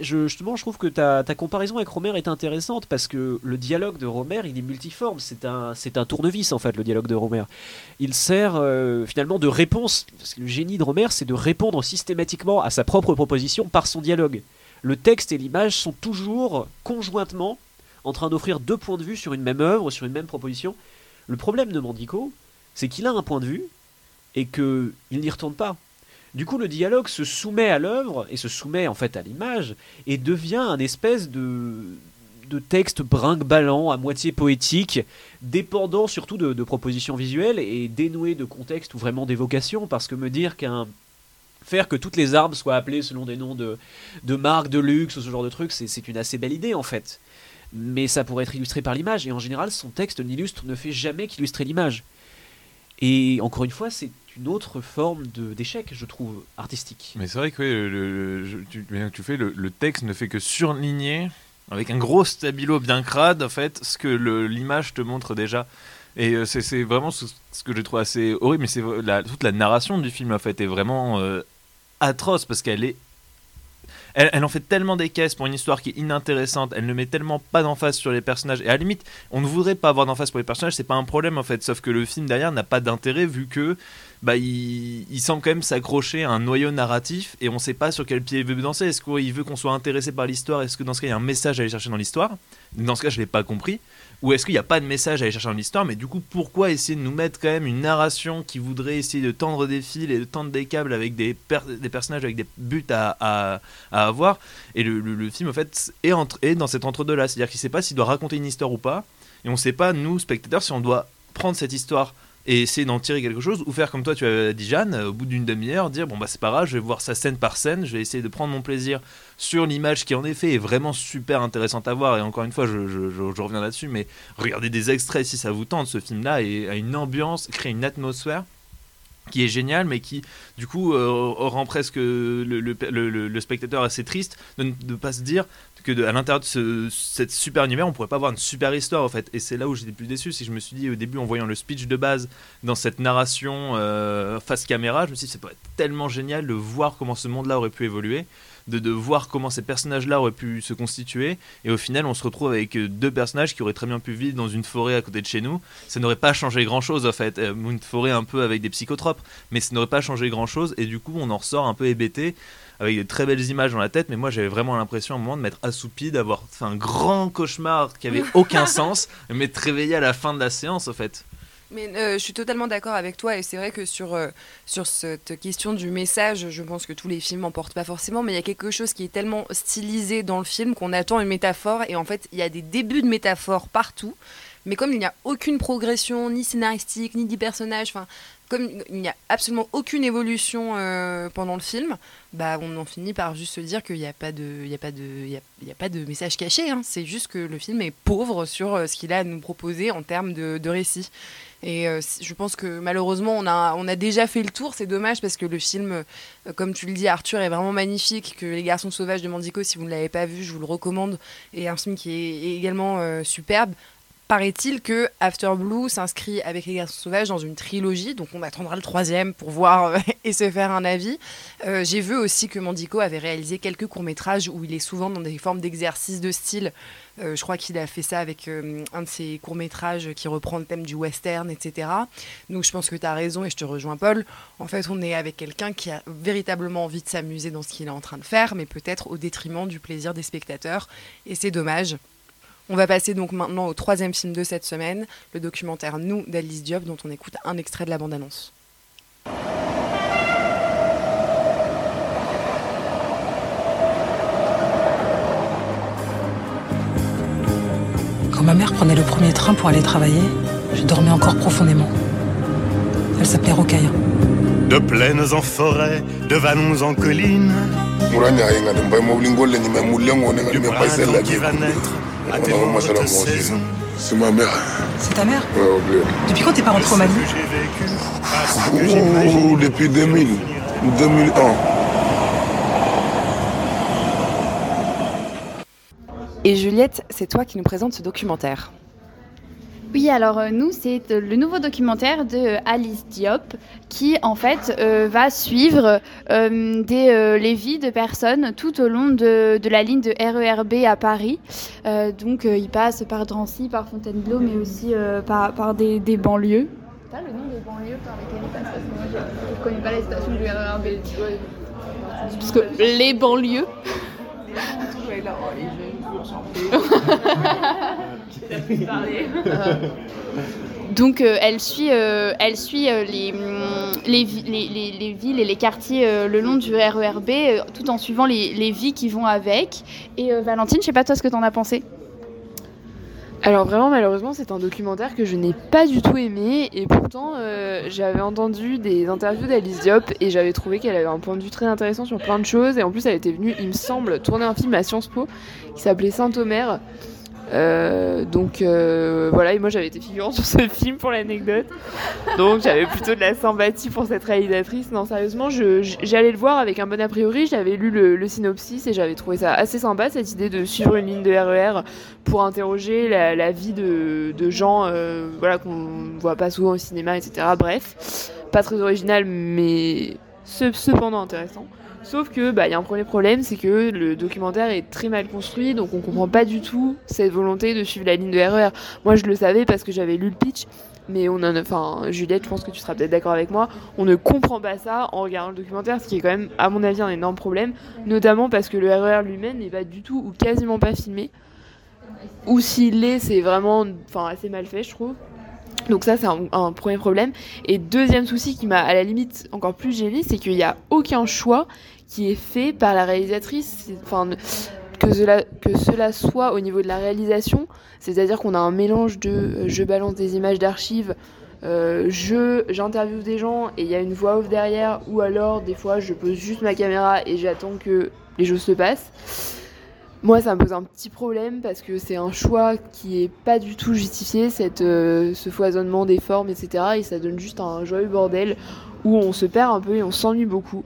Speaker 9: Je, justement, je trouve que ta, comparaison avec Romer est intéressante parce que le dialogue de Romer, il est multiforme. C'est un, c'est un tournevis, en fait, le dialogue de Romer. Il sert euh, finalement de réponse. Le génie de Romer, c'est de répondre systématiquement à sa propre proposition par son dialogue. Le texte et l'image sont toujours conjointement en train d'offrir deux points de vue sur une même œuvre, sur une même proposition. Le problème de Mandico, c'est qu'il a un point de vue et qu'il n'y retourne pas. Du coup, le dialogue se soumet à l'œuvre et se soumet en fait à l'image et devient un espèce de, texte brinque-ballant, à moitié poétique, dépendant surtout de, propositions visuelles et dénoué de contexte ou vraiment d'évocation, parce que me dire qu'un faire que toutes les arbres soient appelées selon des noms de, de marques de luxe ou ce genre de trucs, c'est c'est une assez belle idée en fait. mais ça pourrait être illustré par l'image. Et en général, son texte n'illustre, ne fait jamais qu'illustrer l'image. Et encore une fois, c'est une autre forme d'échec, je trouve, artistique.
Speaker 4: Mais c'est vrai que le, tu, fais, le, texte ne fait que surligner, avec un gros stabilo bien crade, en fait, ce que l'image te montre déjà. Et euh, c'est vraiment ce, que je trouve assez horrible, mais c'est toute la narration du film, en fait, est vraiment euh, atroce, parce qu'elle est... Elle, en fait tellement des caisses pour une histoire qui est inintéressante, elle ne met tellement pas d'emphase sur les personnages, et à la limite, on ne voudrait pas avoir d'emphase pour les personnages, c'est pas un problème en fait, sauf que le film derrière n'a pas d'intérêt vu que bah, il, il semble quand même s'accrocher à un noyau narratif et on sait pas sur quel pied il veut danser. Est-ce qu'il veut qu'on soit intéressé par l'histoire? Est-ce que dans ce cas il y a un message à aller chercher dans l'histoire? Dans ce cas je l'ai pas compris. Ou est-ce qu'il n'y a pas de message à aller chercher dans l'histoire? Mais du coup pourquoi essayer de nous mettre quand même une narration qui voudrait essayer de tendre des fils et de tendre des câbles avec des, per- des personnages avec des buts à, avoir? Et le, film en fait est, est dans cet entre-deux là. C'est-à-dire qu'il sait pas s'il doit raconter une histoire ou pas. Et on sait pas nous spectateurs si on doit prendre cette histoire et essayer d'en tirer quelque chose ou faire comme toi tu as dit Jeanne au bout d'une demi-heure dire bon bah c'est pas grave je vais voir ça scène par scène je vais essayer de prendre mon plaisir sur l'image qui en effet est vraiment super intéressante à voir et encore une fois je, reviens là-dessus mais regardez des extraits si ça vous tente ce film là et a une ambiance crée une atmosphère qui est géniale mais qui du coup euh, rend presque le, le- le- spectateur assez triste de ne pas se dire à l'intérieur de ce, cette super univers on pourrait pas avoir une super histoire en fait. Et c'est là où j'étais plus déçu c'est que je me suis dit au début en voyant le speech de base dans cette narration euh, face caméra je me suis dit c'est tellement génial de voir comment ce monde là aurait pu évoluer de, de voir comment ces personnages là auraient pu se constituer. Et au final on se retrouve avec euh, deux personnages qui auraient très bien pu vivre dans une forêt à côté de chez nous. Ça n'aurait pas changé grand chose en fait. Euh, une forêt un peu avec des psychotropes. Mais ça n'aurait pas changé grand chose et du coup on en ressort un peu hébété avec de très belles images dans la tête mais moi j'avais vraiment l'impression à un moment de m'être assoupi d'avoir fait un grand cauchemar qui avait aucun sens et m'être réveillé à la fin de la séance en fait.
Speaker 2: Mais euh, je suis totalement d'accord avec toi et c'est vrai que sur, euh, sur cette question du message, je pense que tous les films en portent pas forcément, mais il y a quelque chose qui est tellement stylisé dans le film qu'on attend une métaphore et en fait il y a des débuts de métaphores partout, mais comme il n'y a aucune progression ni scénaristique ni des personnages, enfin comme il n'y a absolument aucune évolution euh, pendant le film, bah on en finit par juste se dire qu'il n'y a pas de, il a pas de, il a, pas de message caché. hein. C'est juste que le film est pauvre sur euh, ce qu'il a à nous proposer en termes de, récit. Et euh, je pense que malheureusement, on a, on a déjà fait le tour. C'est dommage parce que le film, comme tu le dis, Arthur, est vraiment magnifique. Que Les Garçons Sauvages de Mandico, si vous ne l'avez pas vu, je vous le recommande. Et un film qui est également superbe. Paraît-il que After Blue s'inscrit avec Les Garçons Sauvages dans une trilogie, donc on attendra le troisième pour voir euh, et se faire un avis. Euh, J'ai vu aussi que Mandico avait réalisé quelques courts-métrages où il est souvent dans des formes d'exercice de style. Euh, je crois qu'il a fait ça avec un de ses courts-métrages qui reprend le thème du western, etc. Donc je pense que tu as raison et je te rejoins, Paul. En fait, on est avec quelqu'un qui a véritablement envie de s'amuser dans ce qu'il est en train de faire, mais peut-être au détriment du plaisir des spectateurs. Et c'est dommage. On va passer donc maintenant au troisième film de cette semaine, le documentaire Nous d'Alice Diop, dont on écoute un extrait de la bande-annonce.
Speaker 5: Quand ma mère prenait le premier train pour aller travailler, je dormais encore profondément. Elle s'appelait Rocaille.
Speaker 10: De plaines en forêt, de vallons en collines, du printemps qui va naître, à tes.
Speaker 11: C'est ma mère.
Speaker 5: C'est ta mère
Speaker 11: Ouais, oublié.
Speaker 5: Depuis quand t'es pas rentré au Mali
Speaker 11: depuis 2000, 2001.
Speaker 2: Et Juliette, c'est toi qui nous présente ce documentaire.
Speaker 8: Oui, alors euh, nous, c'est euh, le nouveau documentaire de euh, Alice Diop qui, en fait, euh, va suivre euh, des, les vies de personnes tout au long de, de la ligne de RERB à Paris. Donc, il passe par Drancy, par Fontainebleau, mais aussi par, par des, des banlieues. T'as le nom des banlieues par lesquelles il passe Parce que moi, je ne connais pas les stations du RERB. Parce que les banlieues... Donc euh, elle suit, euh, elle suit euh, les, hum, les, vi- les, les- les villes et les quartiers le long du RERB tout en suivant les, vies qui vont avec. Et Valentine, je sais pas toi ce que t'en as pensé?
Speaker 12: Alors vraiment malheureusement c'est un documentaire que je n'ai pas du tout aimé et pourtant euh, j'avais entendu des interviews d'Alice Diop et j'avais trouvé qu'elle avait un point de vue très intéressant sur plein de choses et en plus elle était venue il me semble tourner un film à Sciences Po qui s'appelait Saint-Omer Euh, donc euh, voilà, et moi j'avais été figurant sur ce film pour l'anecdote. Donc j'avais plutôt de la sympathie pour cette réalisatrice. Non, sérieusement, j'allais le voir avec un bon a priori. J'avais lu le, synopsis et j'avais trouvé ça assez sympa, cette idée de suivre une ligne de RER pour interroger la, vie de, gens euh, voilà, qu'on voit pas souvent au cinéma, etc. Bref, pas très original, mais ce- cependant intéressant. Sauf que bah, il y a un premier problème, c'est que le documentaire est très mal construit, donc on comprend pas du tout cette volonté de suivre la ligne de RER. Moi, je le savais parce que j'avais lu le pitch, mais on en enfin, Juliette, je pense que tu seras peut-être d'accord avec moi, on ne comprend pas ça en regardant le documentaire, ce qui est quand même, à mon avis, un énorme problème, notamment parce que le RER lui-même n'est pas du tout ou quasiment pas filmé, ou s'il l'est, c'est vraiment, enfin, assez mal fait, je trouve. Donc ça, c'est un, premier problème. Et deuxième souci qui m'a à la limite encore plus gêné, c'est qu'il n'y a aucun choix qui est fait par la réalisatrice. Que cela soit au niveau de la réalisation, c'est-à-dire qu'on a un mélange de euh, je balance des images d'archives, euh, je j'interviewe des gens et il y a une voix off derrière, ou alors des fois je pose juste ma caméra et j'attends que les choses se passent. Moi, ça me pose un petit problème parce que c'est un choix qui est pas du tout justifié, euh, ce foisonnement des formes, etc. Et ça donne juste un joyeux bordel où on se perd un peu et on s'ennuie beaucoup.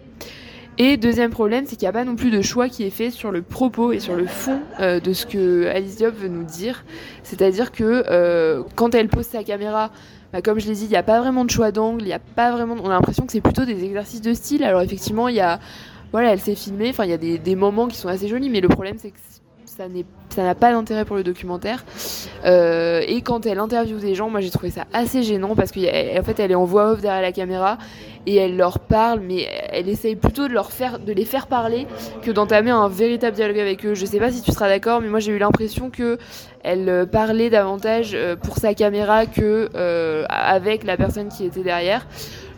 Speaker 12: Et deuxième problème, c'est qu'il n'y a pas non plus de choix qui est fait sur le propos et sur le fond euh, de ce que Alice Diop veut nous dire. C'est-à-dire que euh, quand elle pose sa caméra, bah, comme je l'ai dit, il n'y a pas vraiment de choix d'angle, il a pas vraiment. On a l'impression que c'est plutôt des exercices de style. Alors effectivement, il y a, voilà, elle s'est filmée. Enfin, il y a des, moments qui sont assez jolis, mais le problème c'est que ça n'est ça n'a pas d'intérêt pour le documentaire. Euh, et quand elle interviewe des gens, moi j'ai trouvé ça assez gênant parce qu'en fait elle est en voix off derrière la caméra et elle leur parle, mais elle essaye plutôt de, leur faire, de les faire parler que d'entamer un véritable dialogue avec eux. Je sais pas si tu seras d'accord, mais moi j'ai eu l'impression que elle euh, parlait davantage euh, pour sa caméra que avec la personne qui était derrière.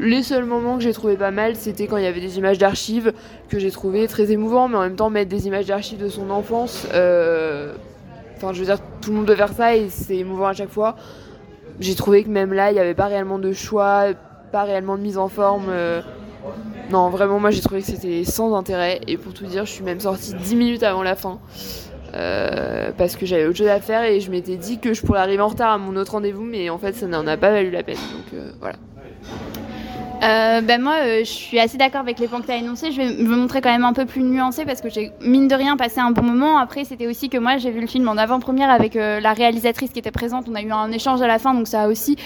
Speaker 12: Les seuls moments que j'ai trouvé pas mal, c'était quand il y avait des images d'archives que j'ai trouvé très émouvant, mais en même temps mettre des images d'archives de son enfance. Enfin, je veux dire, tout le monde peut faire ça et c'est émouvant à chaque fois. J'ai trouvé que même là, il n'y avait pas réellement de choix, pas réellement de mise en forme. euh, Non, vraiment, moi j'ai trouvé que c'était sans intérêt. Et pour tout dire, je suis même sortie 10 minutes avant la fin. euh, parce que j'avais autre chose à faire et je m'étais dit que je pourrais arriver en retard à mon autre rendez-vous, mais en fait ça n'en a pas valu la peine. Donc euh, voilà.
Speaker 8: Euh, ben moi, euh, je suis assez d'accord avec les points que tu as énoncés. Je vais me montrer quand même un peu plus nuancée parce que j'ai, mine de rien, passé un bon moment. Après, c'était aussi que moi, j'ai vu le film en avant-première avec euh, la réalisatrice qui était présente. On a eu un échange à la fin, donc ça a aussi,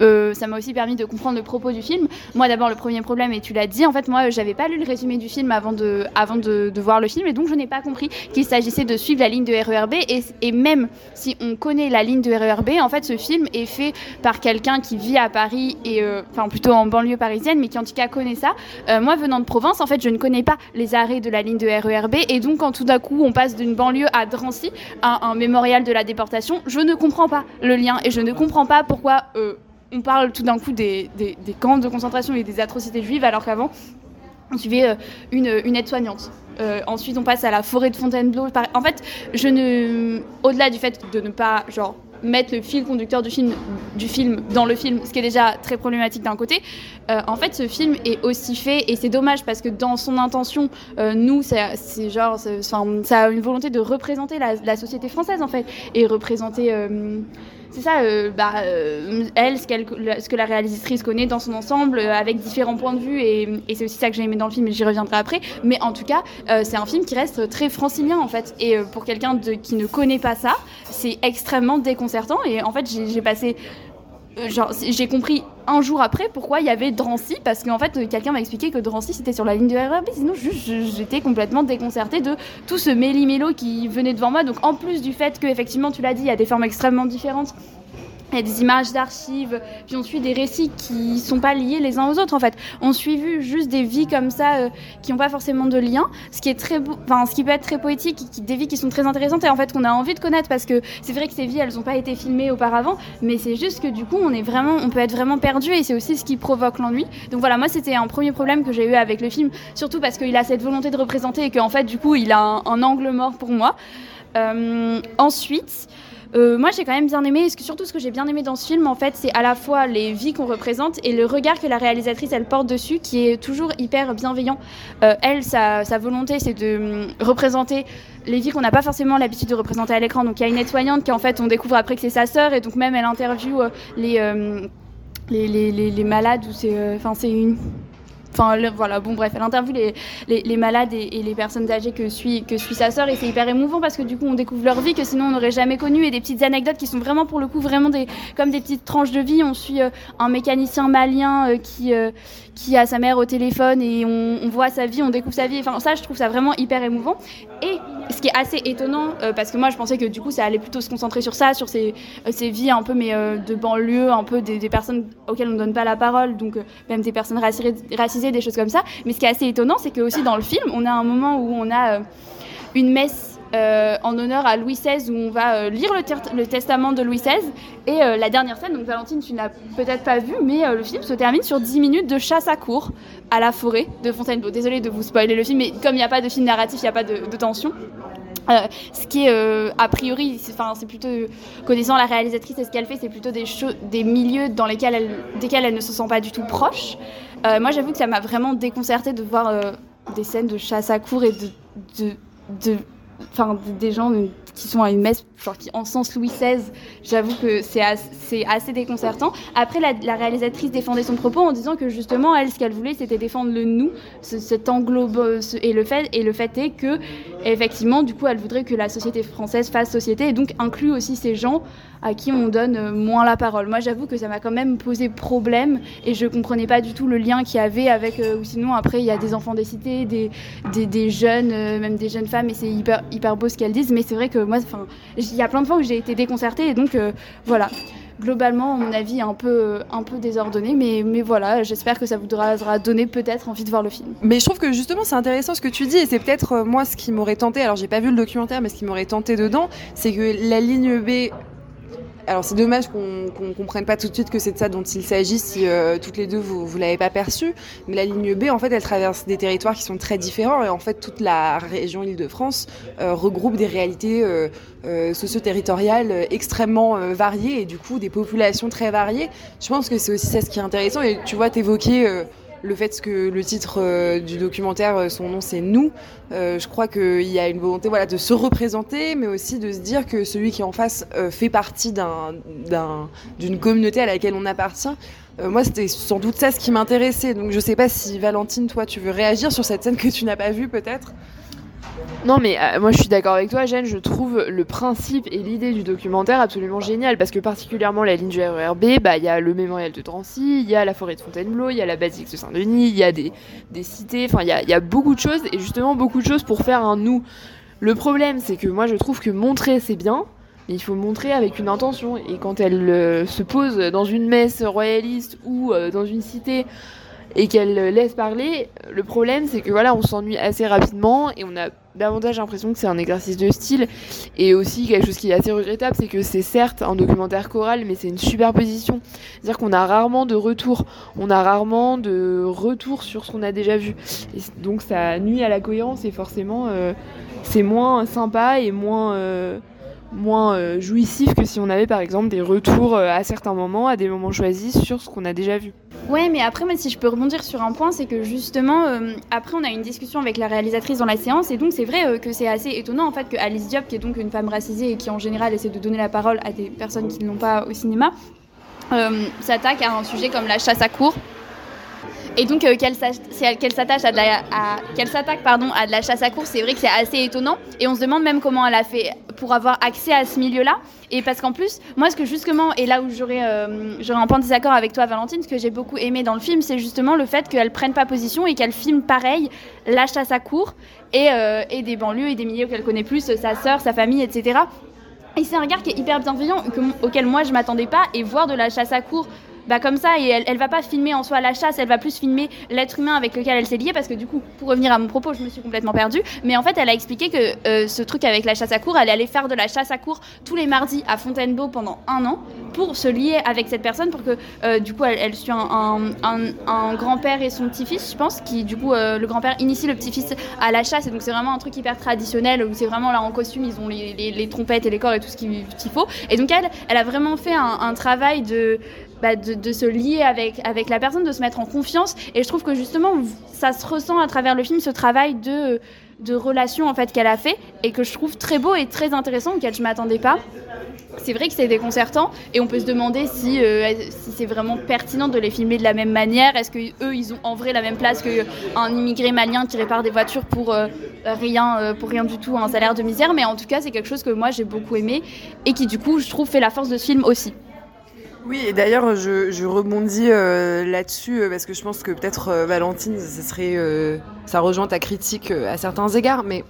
Speaker 8: ça m'a aussi permis de comprendre le propos du film. Moi, d'abord, le premier problème, et tu l'as dit, en fait, moi, j'avais pas lu le résumé du film avant de, avant de, voir le film, et donc je n'ai pas compris qu'il s'agissait de suivre la ligne de RERB. Et, et même si on connaît la ligne de RERB, en fait, ce film est fait par quelqu'un qui vit à Paris et, enfin, plutôt en banlieue parisienne, mais qui en tout cas connaît ça. Euh, moi, venant de province, en fait, je ne connais pas les arrêts de la ligne de RERB, et donc quand tout d'un coup on passe d'une banlieue à Drancy, à un mémorial de la déportation, je ne comprends pas le lien et je ne comprends pas pourquoi euh, on parle tout d'un coup des, camps de concentration et des atrocités juives, alors qu'avant on suivait euh, une, aide-soignante. Ensuite, on passe à la forêt de Fontainebleau. En fait, je ne, au-delà du fait de ne pas genre mettre le fil conducteur du film, du film dans le film, ce qui est déjà très problématique d'un côté. euh, en fait, ce film est aussi fait et c'est dommage parce que dans son intention, euh, nous, c'est genre, ça a une volonté de représenter la, la société française en fait et représenter. euh, c'est ça, euh, bah, euh, elle, ce, que la réalisatrice connaît dans son ensemble, euh, avec différents points de vue, et, c'est aussi ça que j'ai aimé dans le film, et j'y reviendrai après. Mais en tout cas, c'est un film qui reste très francilien, en fait. Et pour quelqu'un qui ne connaît pas ça, c'est extrêmement déconcertant. Et en fait, j'ai passé. Euh, j'ai compris un jour après pourquoi il y avait Drancy, parce qu'en fait, euh, quelqu'un m'a expliqué que Drancy c'était sur la ligne de RERB, sinon j'étais complètement déconcertée de tout ce méli-mélo qui venait devant moi. Donc, en plus du fait que, effectivement, tu l'as dit, il y a des formes extrêmement différentes. Il y a des images d'archives, puis on suit des récits qui sont pas liés les uns aux autres en fait. On suit vu juste des vies comme ça euh, qui n'ont pas forcément de lien, ce qui est très enfin ce qui peut être très poétique, qui, des vies qui sont très intéressantes et en fait qu'on a envie de connaître parce que c'est vrai que ces vies elles n'ont pas été filmées auparavant, mais c'est juste que du coup on est vraiment, on peut être vraiment perdu et c'est aussi ce qui provoque l'ennui. Donc voilà, moi c'était un premier problème que j'ai eu avec le film, surtout parce qu'il a cette volonté de représenter et qu'en fait du coup il a un, un angle mort pour moi. Euh, ensuite. Euh, moi, j'ai quand même bien aimé. Et surtout, ce que j'ai bien aimé dans ce film, en fait, c'est à la fois les vies qu'on représente et le regard que la réalisatrice elle porte dessus, qui est toujours hyper bienveillant. Euh, elle, sa, volonté, c'est de hum, représenter les vies qu'on n'a pas forcément l'habitude de représenter à l'écran. Donc, il y a une aide-soignante qui, en fait, on découvre après que c'est sa sœur, et donc même elle interviewe euh, les, les, les, les, malades ou c'est, enfin, c'est une. Enfin, voilà, bon, bref, elle interviewe les, les, les malades et, et les personnes âgées que suit, que suit sa sœur, et c'est hyper émouvant parce que du coup, on découvre leur vie que sinon on n'aurait jamais connue, et des petites anecdotes qui sont vraiment, pour le coup, vraiment des, comme des petites tranches de vie. On suit euh, un mécanicien malien euh, qui, euh, qui a sa mère au téléphone et on, voit sa vie, on découvre sa vie. Enfin, ça, je trouve ça vraiment hyper émouvant. Et ce qui est assez étonnant, euh, parce que moi, je pensais que du coup, ça allait plutôt se concentrer sur ça, sur ces, euh, ces vies un peu, mais euh, de banlieue, un peu des, personnes auxquelles on ne donne pas la parole, donc même des personnes racisées, racisées, des choses comme ça. Mais ce qui est assez étonnant, c'est que aussi dans le film, on a un moment où on a une messe euh, en honneur à Louis XVI où on va euh, lire le, testament de Louis XVI et euh, la dernière scène, donc Valentine tu n'as peut-être pas vu mais le film se termine sur 10 minutes de chasse à cour à la forêt de Fontainebleau. Désolée de vous spoiler le film mais comme il n'y a pas de film narratif, il n'y a pas de, tension. Ce qui est a priori, c'est- plutôt connaissant la réalisatrice et ce qu'elle fait, c'est plutôt des des milieux dans lesquels elle, desquels elle ne se sent pas du tout proche. Moi, j'avoue que ça m'a vraiment déconcertée de voir des scènes de chasse à cour et de- enfin des gens qui sont à une messe, genre qui encensent Louis XVI. J'avoue que c'est as- c'est assez déconcertant. Après, la, réalisatrice défendait son propos en disant que justement, elle, ce qu'elle voulait, c'était défendre le nous, ce- cet englobe, et le fait, et le fait est que, effectivement, du coup, elle voudrait que la société française fasse société et donc inclut aussi ces gens à qui on donne euh, moins la parole. Moi, j'avoue que ça m'a quand même posé problème et je comprenais pas du tout le lien qu'il y avait avec, euh, ou sinon après, il y a des enfants des cités, des, des, jeunes, euh, même des jeunes femmes, et c'est hyper, hyper beau ce qu'elles disent, mais c'est vrai que moi, enfin, il y a plein de fois où j'ai été déconcertée et donc, voilà. Globalement, mon avis, un peu, un peu désordonné, mais, mais voilà, j'espère que ça vous aura donné peut-être envie de voir le film.
Speaker 2: Mais je trouve que justement c'est intéressant ce que tu dis et c'est peut-être moi ce qui m'aurait tenté, alors j'ai pas vu le documentaire mais ce qui m'aurait tenté dedans, c'est que la ligne B... Alors c'est dommage qu'on qu'on comprenne pas tout de suite que c'est de ça dont il s'agit si euh, toutes les deux vous, vous l'avez pas perçu, mais la ligne B en fait elle traverse des territoires qui sont très différents et en fait toute la région Île-de-France euh, regroupe des réalités euh, euh, socio-territoriales euh, extrêmement euh, variées et du coup des populations très variées. Je pense que c'est aussi ça ce qui est intéressant et tu vois t'évoquer euh, le fait que le titre euh, du documentaire, euh, son nom c'est Nous, euh, je crois qu'il y a une volonté voilà, de se représenter, mais aussi de se dire que celui qui est en face fait partie d'un- d'un- d'une communauté à laquelle on appartient. Moi, c'était sans doute ça ce qui m'intéressait. Donc, je sais pas si Valentine, toi, tu veux réagir sur cette scène que tu n'as pas vue, peut-être
Speaker 12: Non, mais euh, moi je suis d'accord avec toi, Jeanne. Je trouve le principe et l'idée du documentaire absolument génial parce que, particulièrement la ligne du RERB, bah, il y a le mémorial de Drancy, il y a la forêt de Fontainebleau, il y a la basilique de Saint-Denis, il y a des, cités, enfin, il y a, il y a beaucoup de choses et justement beaucoup de choses pour faire un nous. Le problème, c'est que moi je trouve que montrer c'est bien, mais il faut montrer avec une intention. Et quand elle euh, se pose dans une messe royaliste ou euh, dans une cité et qu'elle euh, laisse parler, le problème c'est que voilà, on s'ennuie assez rapidement et on a davantage l'impression que c'est un exercice de style. Et aussi quelque chose qui est assez regrettable, c'est que c'est certes un documentaire choral, mais c'est une superposition. C'est-à-dire qu'on a rarement de retour, on a rarement de retour sur ce qu'on a déjà vu. Et donc ça nuit à la cohérence et forcément euh, c'est moins sympa et moins euh, moins euh, jouissif que si on avait par exemple des retours euh, à certains moments, à des moments choisis sur ce qu'on a déjà vu.
Speaker 8: Ouais, mais après, moi, si je peux rebondir sur un point, c'est que justement, euh, après, on a une discussion avec la réalisatrice dans la séance, et donc c'est vrai que c'est assez étonnant en fait que Alice Diop, qui est donc une femme racisée et qui en général essaie de donner la parole à des personnes qui ne l'ont pas au cinéma, s'attaque à un sujet comme la chasse à cour. Et donc euh, qu'elle s'attache s'attaque à de la chasse à course, c'est vrai que c'est assez étonnant. Et on se demande même comment elle a fait pour avoir accès à ce milieu-là. Et parce qu'en plus, moi, ce que justement, et là où j'aurais euh, j'aurais un point de désaccord avec toi, Valentine, ce que j'ai beaucoup aimé dans le film, c'est justement le fait qu'elle prenne pas position et qu'elle filme pareil la chasse à cour et, euh, et des banlieues et des milieux qu'elle connaît plus, sa sœur, sa famille, etc. Et c'est un regard qui est hyper bienveillant, que- auquel moi je m'attendais pas, et voir de la chasse à cour bah, comme ça et elle, elle va pas filmer en soi la chasse, elle va plus filmer l'être humain avec lequel elle s'est liée parce que du coup, pour revenir à mon propos, je me suis complètement perdue. Mais en fait, elle a expliqué que euh, ce truc avec la chasse à cour, elle allait faire de la chasse à cour tous les mardis à Fontainebleau pendant un an pour se lier avec cette personne pour que euh, du coup elle, elle suit un, un- un- grand-père et son petit-fils, je pense, qui du coup euh, le grand-père initie le petit-fils à la chasse et donc c'est vraiment un truc hyper traditionnel où c'est vraiment là en costume, ils ont les, les- trompettes et les corps et tout ce qu'il faut. Et donc elle, elle a vraiment fait un, un travail de, bah, de, se lier avec, avec la personne, de se mettre en confiance. Et je trouve que justement, ça se ressent à travers le film, ce travail de, de relation en fait qu'elle a fait et que je trouve très beau et très intéressant, auquel je m'attendais pas. C'est vrai que c'est déconcertant et on peut se demander si, euh, si c'est vraiment pertinent de les filmer de la même manière. Est-ce que eux ils ont en vrai la même place qu'un immigré malien qui répare des voitures pour euh, rien, euh, pour rien du tout, un salaire de misère? Mais en tout cas, c'est quelque chose que moi j'ai beaucoup aimé et qui du coup je trouve fait la force de ce film aussi.
Speaker 2: Oui, et d'ailleurs, je, rebondis euh, là-dessus euh, parce que je pense que peut-être euh, Valentine, ça serait, ça rejoint ta critique à certains égards, mais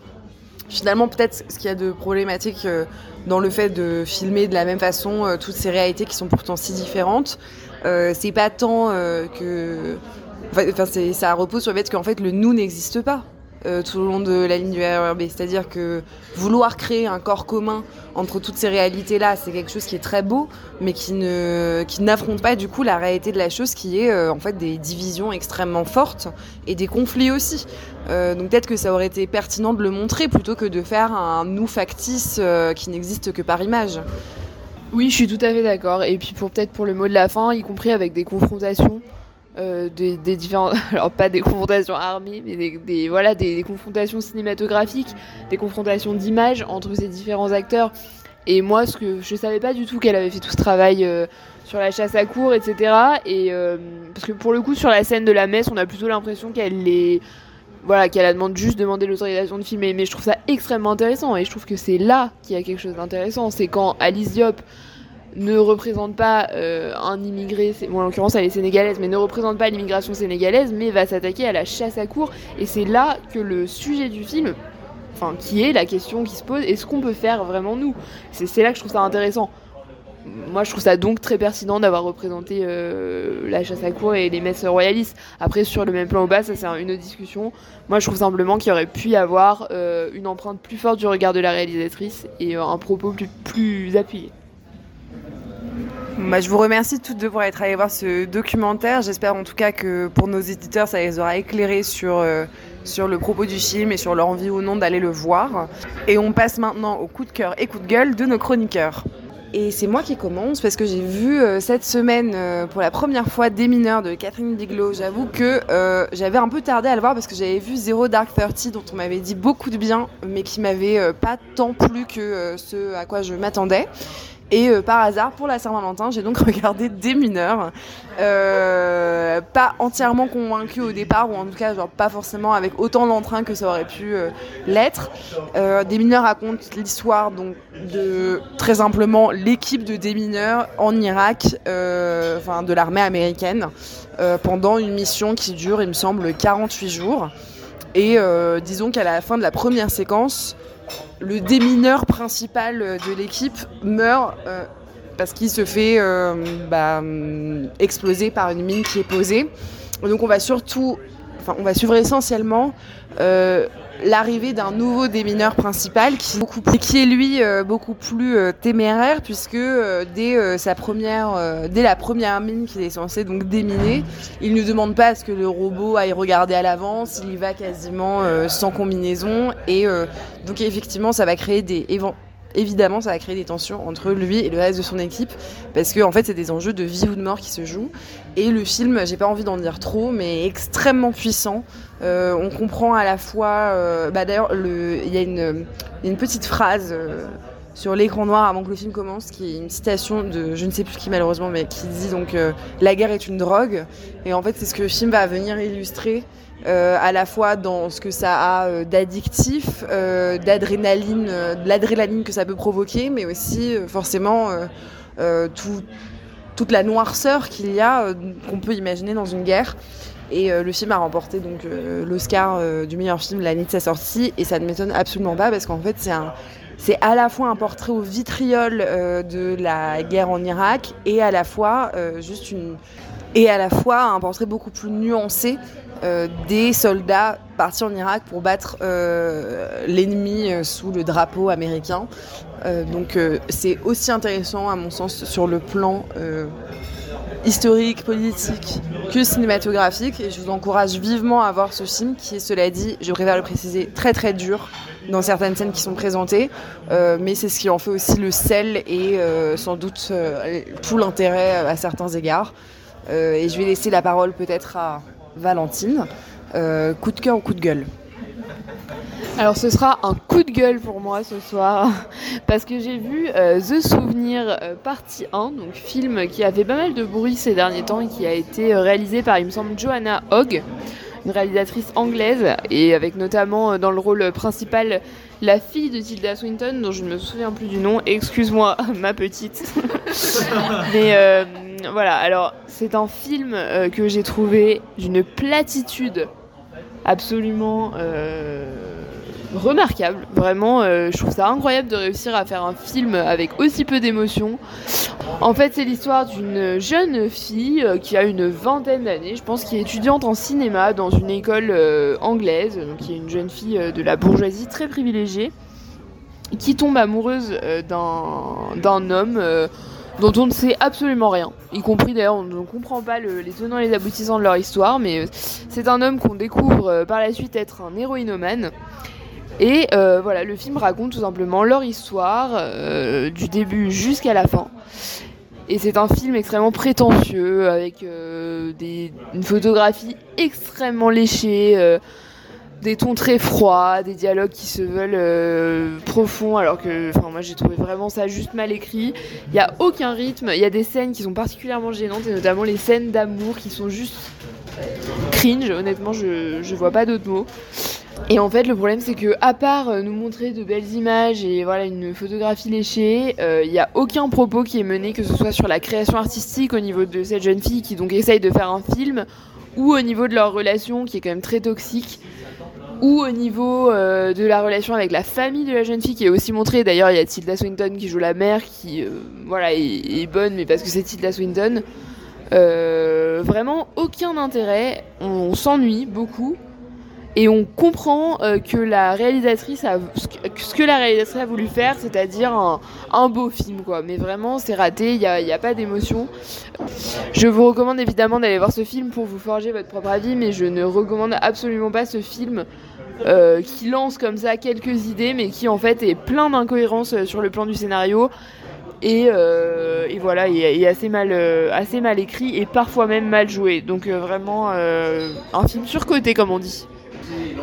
Speaker 2: finalement, peut-être ce qu'il y a de problématique dans le fait de filmer de la même façon toutes ces réalités qui sont pourtant si différentes, c'est pas tant que, enfin, ça repose sur le fait qu'en fait le nous n'existe pas. Euh, tout le long de la ligne du RERB. C'est-à-dire que vouloir créer un corps commun entre toutes ces réalités-là, c'est quelque chose qui est très beau, mais qui ne qui n'affronte pas du coup la réalité de la chose, qui est euh, en fait des divisions extrêmement fortes et des conflits aussi. Euh, donc peut-être que ça aurait été pertinent de le montrer plutôt que de faire un nous factice qui n'existe que par image.
Speaker 12: Oui, je suis tout à fait d'accord. Et puis pour peut-être pour le mot de la fin, y compris avec des confrontations euh, des, des différents, alors pas des confrontations armées, mais des, voilà des, confrontations cinématographiques, des confrontations d'images entre ces différents acteurs. Et moi, ce que je savais pas du tout qu'elle avait fait tout ce travail euh, sur la chasse à cour, etc. Et euh, parce que pour le coup, sur la scène de la messe, on a plutôt l'impression qu'elle les voilà, qu'elle a demandé juste demandé l'autorisation de filmer. Mais je trouve ça extrêmement intéressant et je trouve que c'est là qu'il y a quelque chose d'intéressant. C'est quand Alice ne représente pas euh, un immigré, bon, en l'occurrence elle est sénégalaise, mais ne représente pas l'immigration sénégalaise, mais va s'attaquer à la chasse à cour. Et c'est là que le sujet du film, qui est la question qui se pose, est-ce qu'on peut faire vraiment nous? C'est là que je trouve ça intéressant. Moi, je trouve ça donc très pertinent d'avoir représenté euh, la chasse à cour et les messes royalistes. Après, sur le même plan au bas, ça c'est un- une autre discussion. Moi, je trouve simplement qu'il aurait pu y avoir euh, une empreinte plus forte du regard de la réalisatrice et un propos plus appuyé.
Speaker 2: Bah, je vous remercie toutes deux pour être allées voir ce documentaire. J'espère en tout cas que pour nos éditeurs, ça les aura éclairés sur, euh, sur le propos du film et sur leur envie ou non d'aller le voir. Et on passe maintenant au coup de cœur et coup de gueule de nos chroniqueurs. Et c'est moi qui commence parce que j'ai vu euh, cette semaine euh, pour la première fois Des mineurs de Catherine Bigelow. J'avoue que j'avais un peu tardé à le voir parce que j'avais vu Zero Dark Thirty dont on m'avait dit beaucoup de bien mais qui m'avait pas tant plu que ce à quoi je m'attendais. Et euh, par hasard, pour la Saint-Valentin, j'ai donc regardé Des mineurs. Euh, pas entièrement convaincue au départ, ou en tout cas, genre pas forcément avec autant d'entrain que ça aurait pu euh, l'être. Des mineurs raconte l'histoire de très simplement l'équipe de Des mineurs en Irak, enfin de l'armée américaine, pendant une mission qui dure, il me semble, 48 jours. Et disons qu'à la fin de la première séquence, le démineur principal euh, de l'équipe meurt euh, parce qu'il se fait euh, bah, hum, exploser par une mine qui est posée. Donc on va surtout, enfin on va suivre essentiellement l'arrivée d'un nouveau démineur principal qui qui est lui euh, beaucoup plus euh, téméraire puisque euh, dès sa première, dès la première mine qu'il est censé donc déminer, il ne demande pas à ce que le robot aille regarder à l'avance, il y va quasiment sans combinaison et donc effectivement ça va créer des Évidemment, ça va créer des tensions entre lui et le reste de son équipe, parce que en fait, c'est des enjeux de vie ou de mort qui se jouent. Et le film, j'ai pas envie d'en dire trop, mais extrêmement puissant. Euh, on comprend à la fois, euh, bah d'ailleurs, le- il y a une, petite phrase euh, sur l'écran noir avant que le film commence, qui est une citation de je ne sais plus qui malheureusement, mais qui dit donc la guerre est une drogue. Et en fait, c'est ce que le film va venir illustrer. à la fois dans ce que ça a d'addictif, d'adrénaline, de l'adrénaline que ça peut provoquer, mais aussi forcément tout- toute la noirceur qu'il y a, euh, qu'on peut imaginer dans une guerre. Et euh, le film a remporté donc euh, l'Oscar du meilleur film l'année de sa sortie, et ça ne m'étonne absolument pas parce qu'en fait c'est un c'est à la fois un portrait au vitriol de la guerre en Irak et à la fois juste une et à la fois un portrait beaucoup plus nuancé euh, des soldats partis en Irak pour battre euh, l'ennemi euh, sous le drapeau américain. Donc c'est aussi intéressant à mon sens sur le plan historique, politique que cinématographique et je vous encourage vivement à voir ce film qui est cela dit, je préfère le préciser, très très dur dans certaines scènes qui sont présentées, mais c'est ce qui en fait aussi le sel et sans doute tout l'intérêt à certains égards. Euh, et je vais laisser la parole peut-être à Valentine. Euh, coup de cœur ou coup de gueule
Speaker 12: Alors ce sera un coup de gueule pour moi ce soir parce que j'ai vu euh, The Souvenir euh, partie 1, donc film qui a fait pas mal de bruit ces derniers temps et qui a été réalisé par il me semble Joanna Hogg, une réalisatrice anglaise et avec notamment dans le rôle principal la fille de Tilda Swinton dont je ne me souviens plus du nom, excuse-moi ma petite. Mais euh, voilà, alors c'est un film euh, que j'ai trouvé d'une platitude absolument euh, remarquable. Vraiment, euh, je trouve ça incroyable de réussir à faire un film avec aussi peu d'émotions. En fait, c'est l'histoire d'une jeune fille euh, qui a une vingtaine d'années, je pense, qui est étudiante en cinéma dans une école euh, anglaise, donc qui est une jeune fille de la bourgeoisie très privilégiée, qui tombe amoureuse d'un homme. dont on ne sait absolument rien, y compris d'ailleurs on ne comprend pas le- les tenants et les aboutissants de leur histoire, mais c'est un homme qu'on découvre par la suite être un héroïnomane. Et euh, voilà, le film raconte tout simplement leur histoire, euh, du début jusqu'à la fin. Et c'est un film extrêmement prétentieux, avec euh, des, une photographie extrêmement léchée, euh, des tons très froids, des dialogues qui se veulent euh, profonds, alors que moi j'ai trouvé vraiment ça juste mal écrit. Il n'y a aucun rythme, il y a des scènes qui sont particulièrement gênantes, et notamment les scènes d'amour qui sont juste cringe, honnêtement je, je vois pas d'autres mots. Et en fait, le problème, c'est que à part euh, nous montrer de belles images et voilà une photographie léchée, euh, il n'y a aucun propos qui est mené, que ce soit sur la création artistique au niveau de cette jeune fille qui donc essaye de faire un film, ou au niveau de leur relation qui est quand même très toxique, ou au niveau euh, de la relation avec la famille de la jeune fille qui est aussi montrée. D'ailleurs, il y a Tilda Swinton qui joue la mère, qui euh, voilà est, bonne, mais parce que c'est Tilda Swinton. Euh, vraiment aucun intérêt, on s'ennuie beaucoup. Et on comprend euh, que la réalisatrice a ce que, la réalisatrice a voulu faire, c'est-à-dire un, beau film, quoi. Mais vraiment, c'est raté, il n'y a, y a pas d'émotion. Je vous recommande évidemment d'aller voir ce film pour vous forger votre propre avis, mais je ne recommande absolument pas ce film euh, qui lance comme ça quelques idées, mais qui en fait est plein d'incohérences euh, sur le plan du scénario. Et, voilà, il est, assez, mal, écrit et parfois même mal joué. Donc vraiment un film surcoté, comme on dit.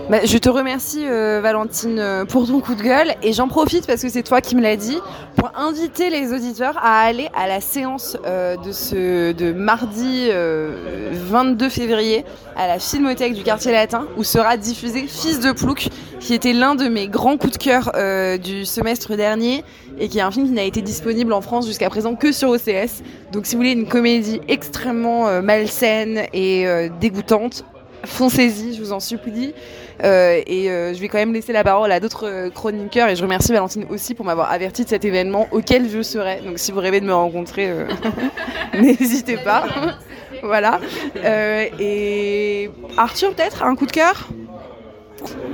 Speaker 2: Bah, je te remercie euh, Valentine euh, pour ton coup de gueule et j'en profite parce que c'est toi qui me l'as dit pour inviter les auditeurs à aller à la séance euh, de ce de mardi euh, 22 février à la Filmothèque du quartier latin où sera diffusé Fils de Plouc qui était l'un de mes grands coups de cœur du semestre dernier et qui est un film qui n'a été disponible en France jusqu'à présent que sur OCS. Donc si vous voulez une comédie extrêmement malsaine et dégoûtante, foncez-y, je vous en supplie. Euh, et euh, je vais quand même laisser la parole à d'autres euh, chroniqueurs et je remercie Valentine aussi pour m'avoir averti de cet événement auquel je serai. Donc si vous rêvez de me rencontrer, euh, n'hésitez pas. voilà. Et Arthur peut-être un coup de cœur?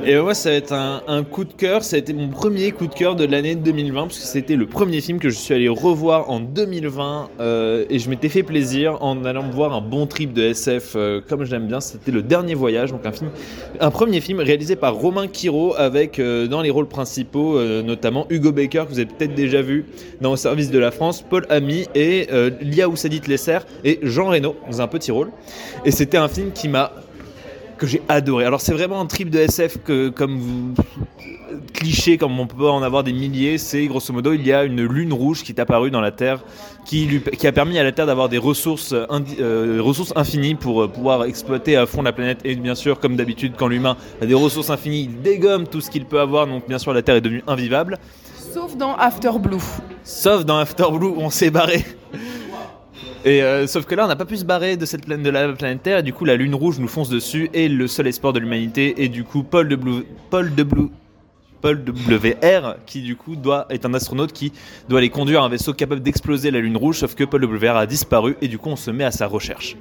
Speaker 4: Et moi, ça va être un, coup de cœur. Ça a été mon premier coup de cœur de l'année 2020, parce que c'était le premier film que je suis allé revoir en 2020. euh, et je m'étais fait plaisir en allant me voir un bon trip de SF euh, comme j'aime bien. C'était Le Dernier Voyage, donc un film, un premier film réalisé par Romain Quiro, avec euh, dans les rôles principaux notamment Hugo Baker, que vous avez peut-être déjà vu dans Au service de la France, Paul Ami et Lia Oussadit Lesser et Jean Reno dans un petit rôle. Et c'était un film qui m'a que j'ai adoré. Alors c'est vraiment un trip de SF que comme vous cliché comme on peut en avoir des milliers, c'est grosso modo il y a une lune rouge qui est apparue dans la Terre qui, lui, qui a permis à la Terre d'avoir des ressources, indi- euh, ressources infinies pour euh, pouvoir exploiter à fond la planète et bien sûr comme d'habitude quand l'humain a des ressources infinies il dégomme tout ce qu'il peut avoir donc bien sûr la Terre est devenue invivable
Speaker 2: Sauf dans After Blue.
Speaker 4: sauf dans After Blue où on s'est barré Et euh, sauf que là, on n'a pas pu se barrer de cette planète de la planète Terre. Et du coup, la lune rouge nous fonce dessus et le seul espoir de l'humanité. Et du coup, Paul de Blue, Paul de Blue, Paul W.R. qui du coup doit est un astronaute qui doit aller conduire un vaisseau capable d'exploser la Lune rouge, sauf que Paul W.R. a disparu et du coup on se met à sa recherche.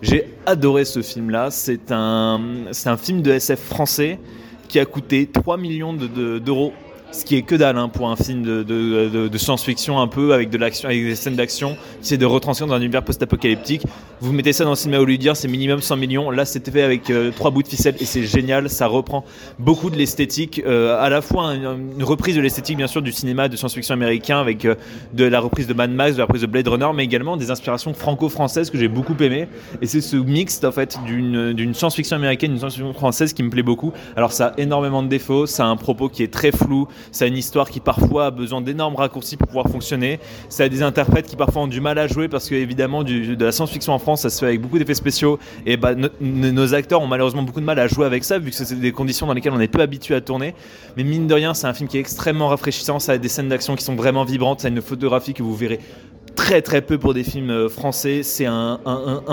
Speaker 4: J'ai adoré ce film-là. C'est un c'est un film de SF français qui a coûté 3 millions de- de- d'euros. Ce qui est que dalle hein, pour un film de, science-fiction un peu avec de des scènes d'action, essaie de retranscrire dans un univers post-apocalyptique. Vous mettez ça dans le cinéma hollywoodien, c'est minimum 100 millions. Là, c'était fait avec euh, trois bouts de ficelle et c'est génial. Ça reprend beaucoup de l'esthétique, euh, à la fois un- une reprise de l'esthétique bien sûr du cinéma de science-fiction américain avec euh, de la reprise de Mad Max, de la reprise de Blade Runner, mais également des inspirations franco-françaises que j'ai beaucoup aimé. Et c'est ce mix en fait d'une d'une science-fiction américaine, d'une science-fiction française qui me plaît beaucoup. Alors ça a énormément de défauts, ça a un propos qui est très flou, ça a une histoire qui parfois a besoin d'énormes raccourcis pour pouvoir fonctionner, ça a des interprètes qui parfois ont du mal à jouer parce que évidemment de la science-fiction en France ça se fait avec beaucoup d'effets spéciaux. Et bah, nos acteurs ont malheureusement beaucoup de mal à jouer avec ça vu que c'est des conditions dans lesquelles on est peu habitué à tourner. Mais mine de rien c'est un film qui est extrêmement rafraîchissant, ça a des scènes d'action qui sont vraiment vibrantes, ça a une photographie que vous verrez très très peu pour des films euh, français. C'est un,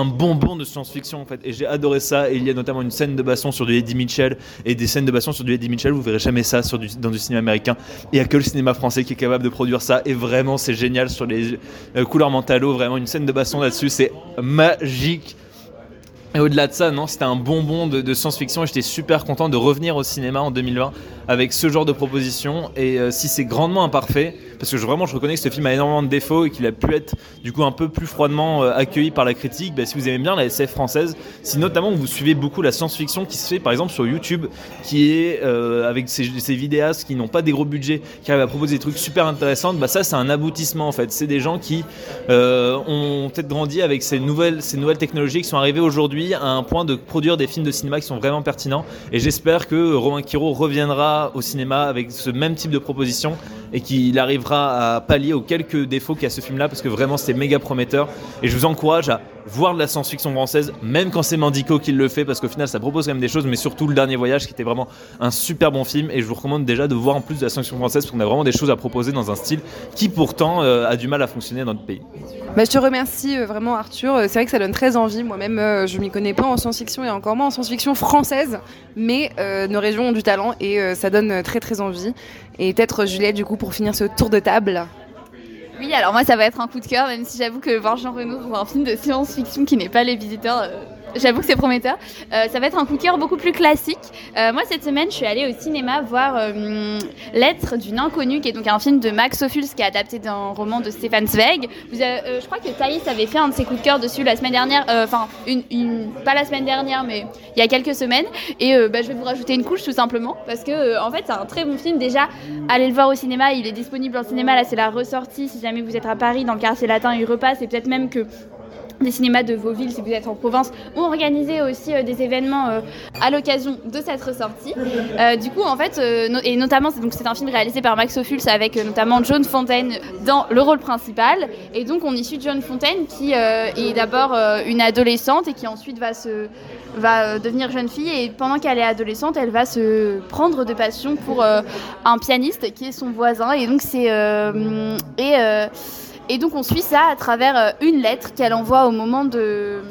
Speaker 4: bonbon de science-fiction en fait. Et j'ai adoré ça. Et il y a notamment une scène de baston sur du Eddie Mitchell et des scènes de baston sur du Eddie Mitchell. Vous verrez jamais ça sur dans du cinéma américain. Il y a que le cinéma français qui est capable de produire ça. Et vraiment, c'est génial sur les euh, couleurs mentalo. Vraiment, une scène de baston là-dessus, c'est magique. Et au-delà de ça, non, c'était un bonbon de, science-fiction et j'étais super content de revenir au cinéma en 2020 avec ce genre de proposition. Et euh, si c'est grandement imparfait, parce que vraiment je reconnais que ce film a énormément de défauts et qu'il a pu être du coup un peu plus froidement euh, accueilli par la critique, bah, si vous aimez bien la SF française, si notamment vous suivez beaucoup la science-fiction qui se fait par exemple sur YouTube, qui est euh, avec ces, ces vidéastes qui n'ont pas des gros budgets, qui arrivent à proposer des trucs super intéressants, bah ça c'est un aboutissement en fait. C'est des gens qui ont peut-être grandi avec ces nouvelles, ces nouvelles technologies qui sont arrivées aujourd'hui à un point de produire des films de cinéma qui sont vraiment pertinents. Et j'espère que Romain Quiro reviendra au cinéma avec ce même type de proposition et qu'il arrivera à pallier aux quelques défauts qu'il y a ce film-là parce que vraiment c'est méga prometteur. Et je vous encourage à voir de la science-fiction française, même quand c'est Mandico qui le fait, parce qu'au final ça propose quand même des choses, mais surtout le dernier voyage qui était vraiment un super bon film. Et je vous recommande déjà de voir en plus de la science-fiction française parce qu'on a vraiment des choses à proposer dans un style qui pourtant euh, a du mal à fonctionner dans notre pays.
Speaker 2: Bah, je te remercie euh, vraiment Arthur. Euh, C'est vrai que ça donne très envie. Moi-même, euh, je m'y connais pas en science-fiction et encore moins en science-fiction française, mais nos régions ont du talent et ça donne très très envie. Et peut-être Juliette, du coup, pour finir ce tour de table.
Speaker 8: Oui, alors moi ça va être un coup de cœur, même si j'avoue que voir Jean Reno un film de science-fiction qui n'est pas Les Visiteurs, euh, j'avoue que c'est prometteur. Euh, ça va être un coup de cœur beaucoup plus classique. Euh, moi cette semaine je suis allée au cinéma voir euh, L'être d'une inconnue, qui est donc un film de Max Ophuls qui est adapté d'un roman de Stéphane Zweig. Euh, je crois que Thaïs avait fait un de ses coups de cœur dessus la semaine dernière, enfin pas la semaine dernière mais il y a quelques semaines. Et bah, je vais vous rajouter une couche tout simplement parce que en fait c'est un très bon film déjà. Allez le voir au cinéma, il est disponible en cinéma. Là c'est la ressortie. Si jamais vous êtes à Paris dans le quartier latin, il repasse et peut-être même que des cinémas de vos villes si vous êtes en province ont organisé aussi euh, des événements euh, à l'occasion de cette ressortie. Euh, du coup en fait et notamment c'est un film réalisé par Max Ophuls avec notamment John Fontaine dans le rôle principal. Et donc on y suit John Fontaine qui est d'abord une adolescente et qui ensuite va se va devenir jeune fille. Et pendant qu'elle est adolescente elle va se prendre de passion pour un pianiste qui est son voisin. Et donc c'est et et donc on suit ça à travers euh, une lettre qu'elle envoie au moment de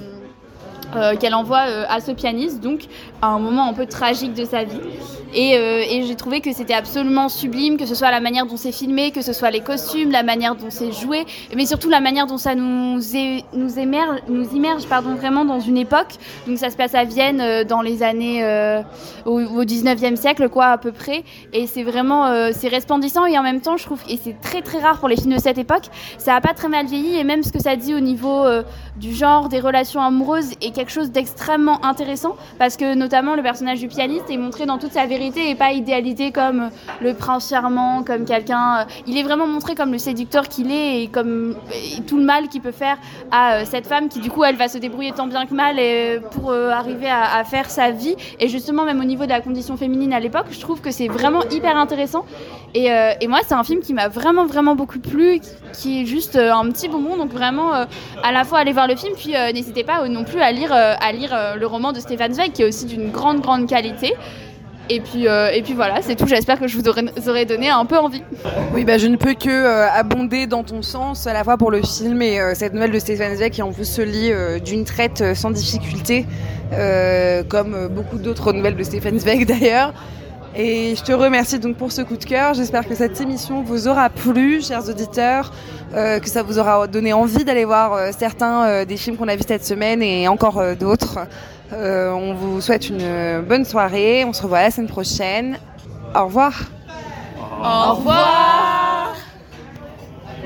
Speaker 8: euh, qu'elle envoie euh, à ce pianiste, donc à un moment un peu tragique de sa vie. Et, euh, et j'ai trouvé que c'était absolument sublime, que ce soit la manière dont c'est filmé, que ce soit les costumes, la manière dont c'est joué, mais surtout la manière dont ça nous, é- nous, émerge, nous immerge pardon, vraiment dans une époque. Donc ça se passe à Vienne dans les années au, au 19e siècle, quoi, à peu près. Et c'est vraiment c'est resplendissant et en même temps, je trouve, et c'est très très rare pour les films de cette époque, ça a pas très mal vieilli et même ce que ça dit au niveau du genre, des relations amoureuses est quelque chose d'extrêmement intéressant parce que notamment le personnage du pianiste est montré dans toute sa vérité et pas idéalisé comme euh, le prince charmant, comme quelqu'un. euh, il est vraiment montré comme le séducteur qu'il est et comme tout le mal qu'il peut faire à euh, cette femme qui du coup elle va se débrouiller tant bien que mal pour arriver à, faire sa vie et justement même au niveau de la condition féminine à l'époque je trouve que c'est vraiment hyper intéressant et, et moi c'est un film qui m'a vraiment vraiment beaucoup plu qui, est juste un petit bonbon donc vraiment à la fois aller voir le film puis n'hésitez pas non plus à lire euh, à lire euh, le roman de Stéphane Zweig qui est aussi d'une grande grande qualité et puis, euh, et puis voilà, c'est tout. J'espère que je vous aurai, aurai donné un peu envie.
Speaker 2: Oui, bah, je ne peux que abonder dans ton sens, à la fois pour le film et cette nouvelle de Stéphane Zweig qui en plus se lit d'une traite sans difficulté, comme beaucoup d'autres nouvelles de Stéphane Zweig d'ailleurs. Et je te remercie donc pour ce coup de cœur. J'espère que cette émission vous aura plu, chers auditeurs, euh, que ça vous aura donné envie d'aller voir euh, certains euh, des films qu'on a vus cette semaine et encore d'autres. On vous souhaite une bonne soirée. On se revoit la semaine prochaine. Au revoir.
Speaker 3: Au revoir.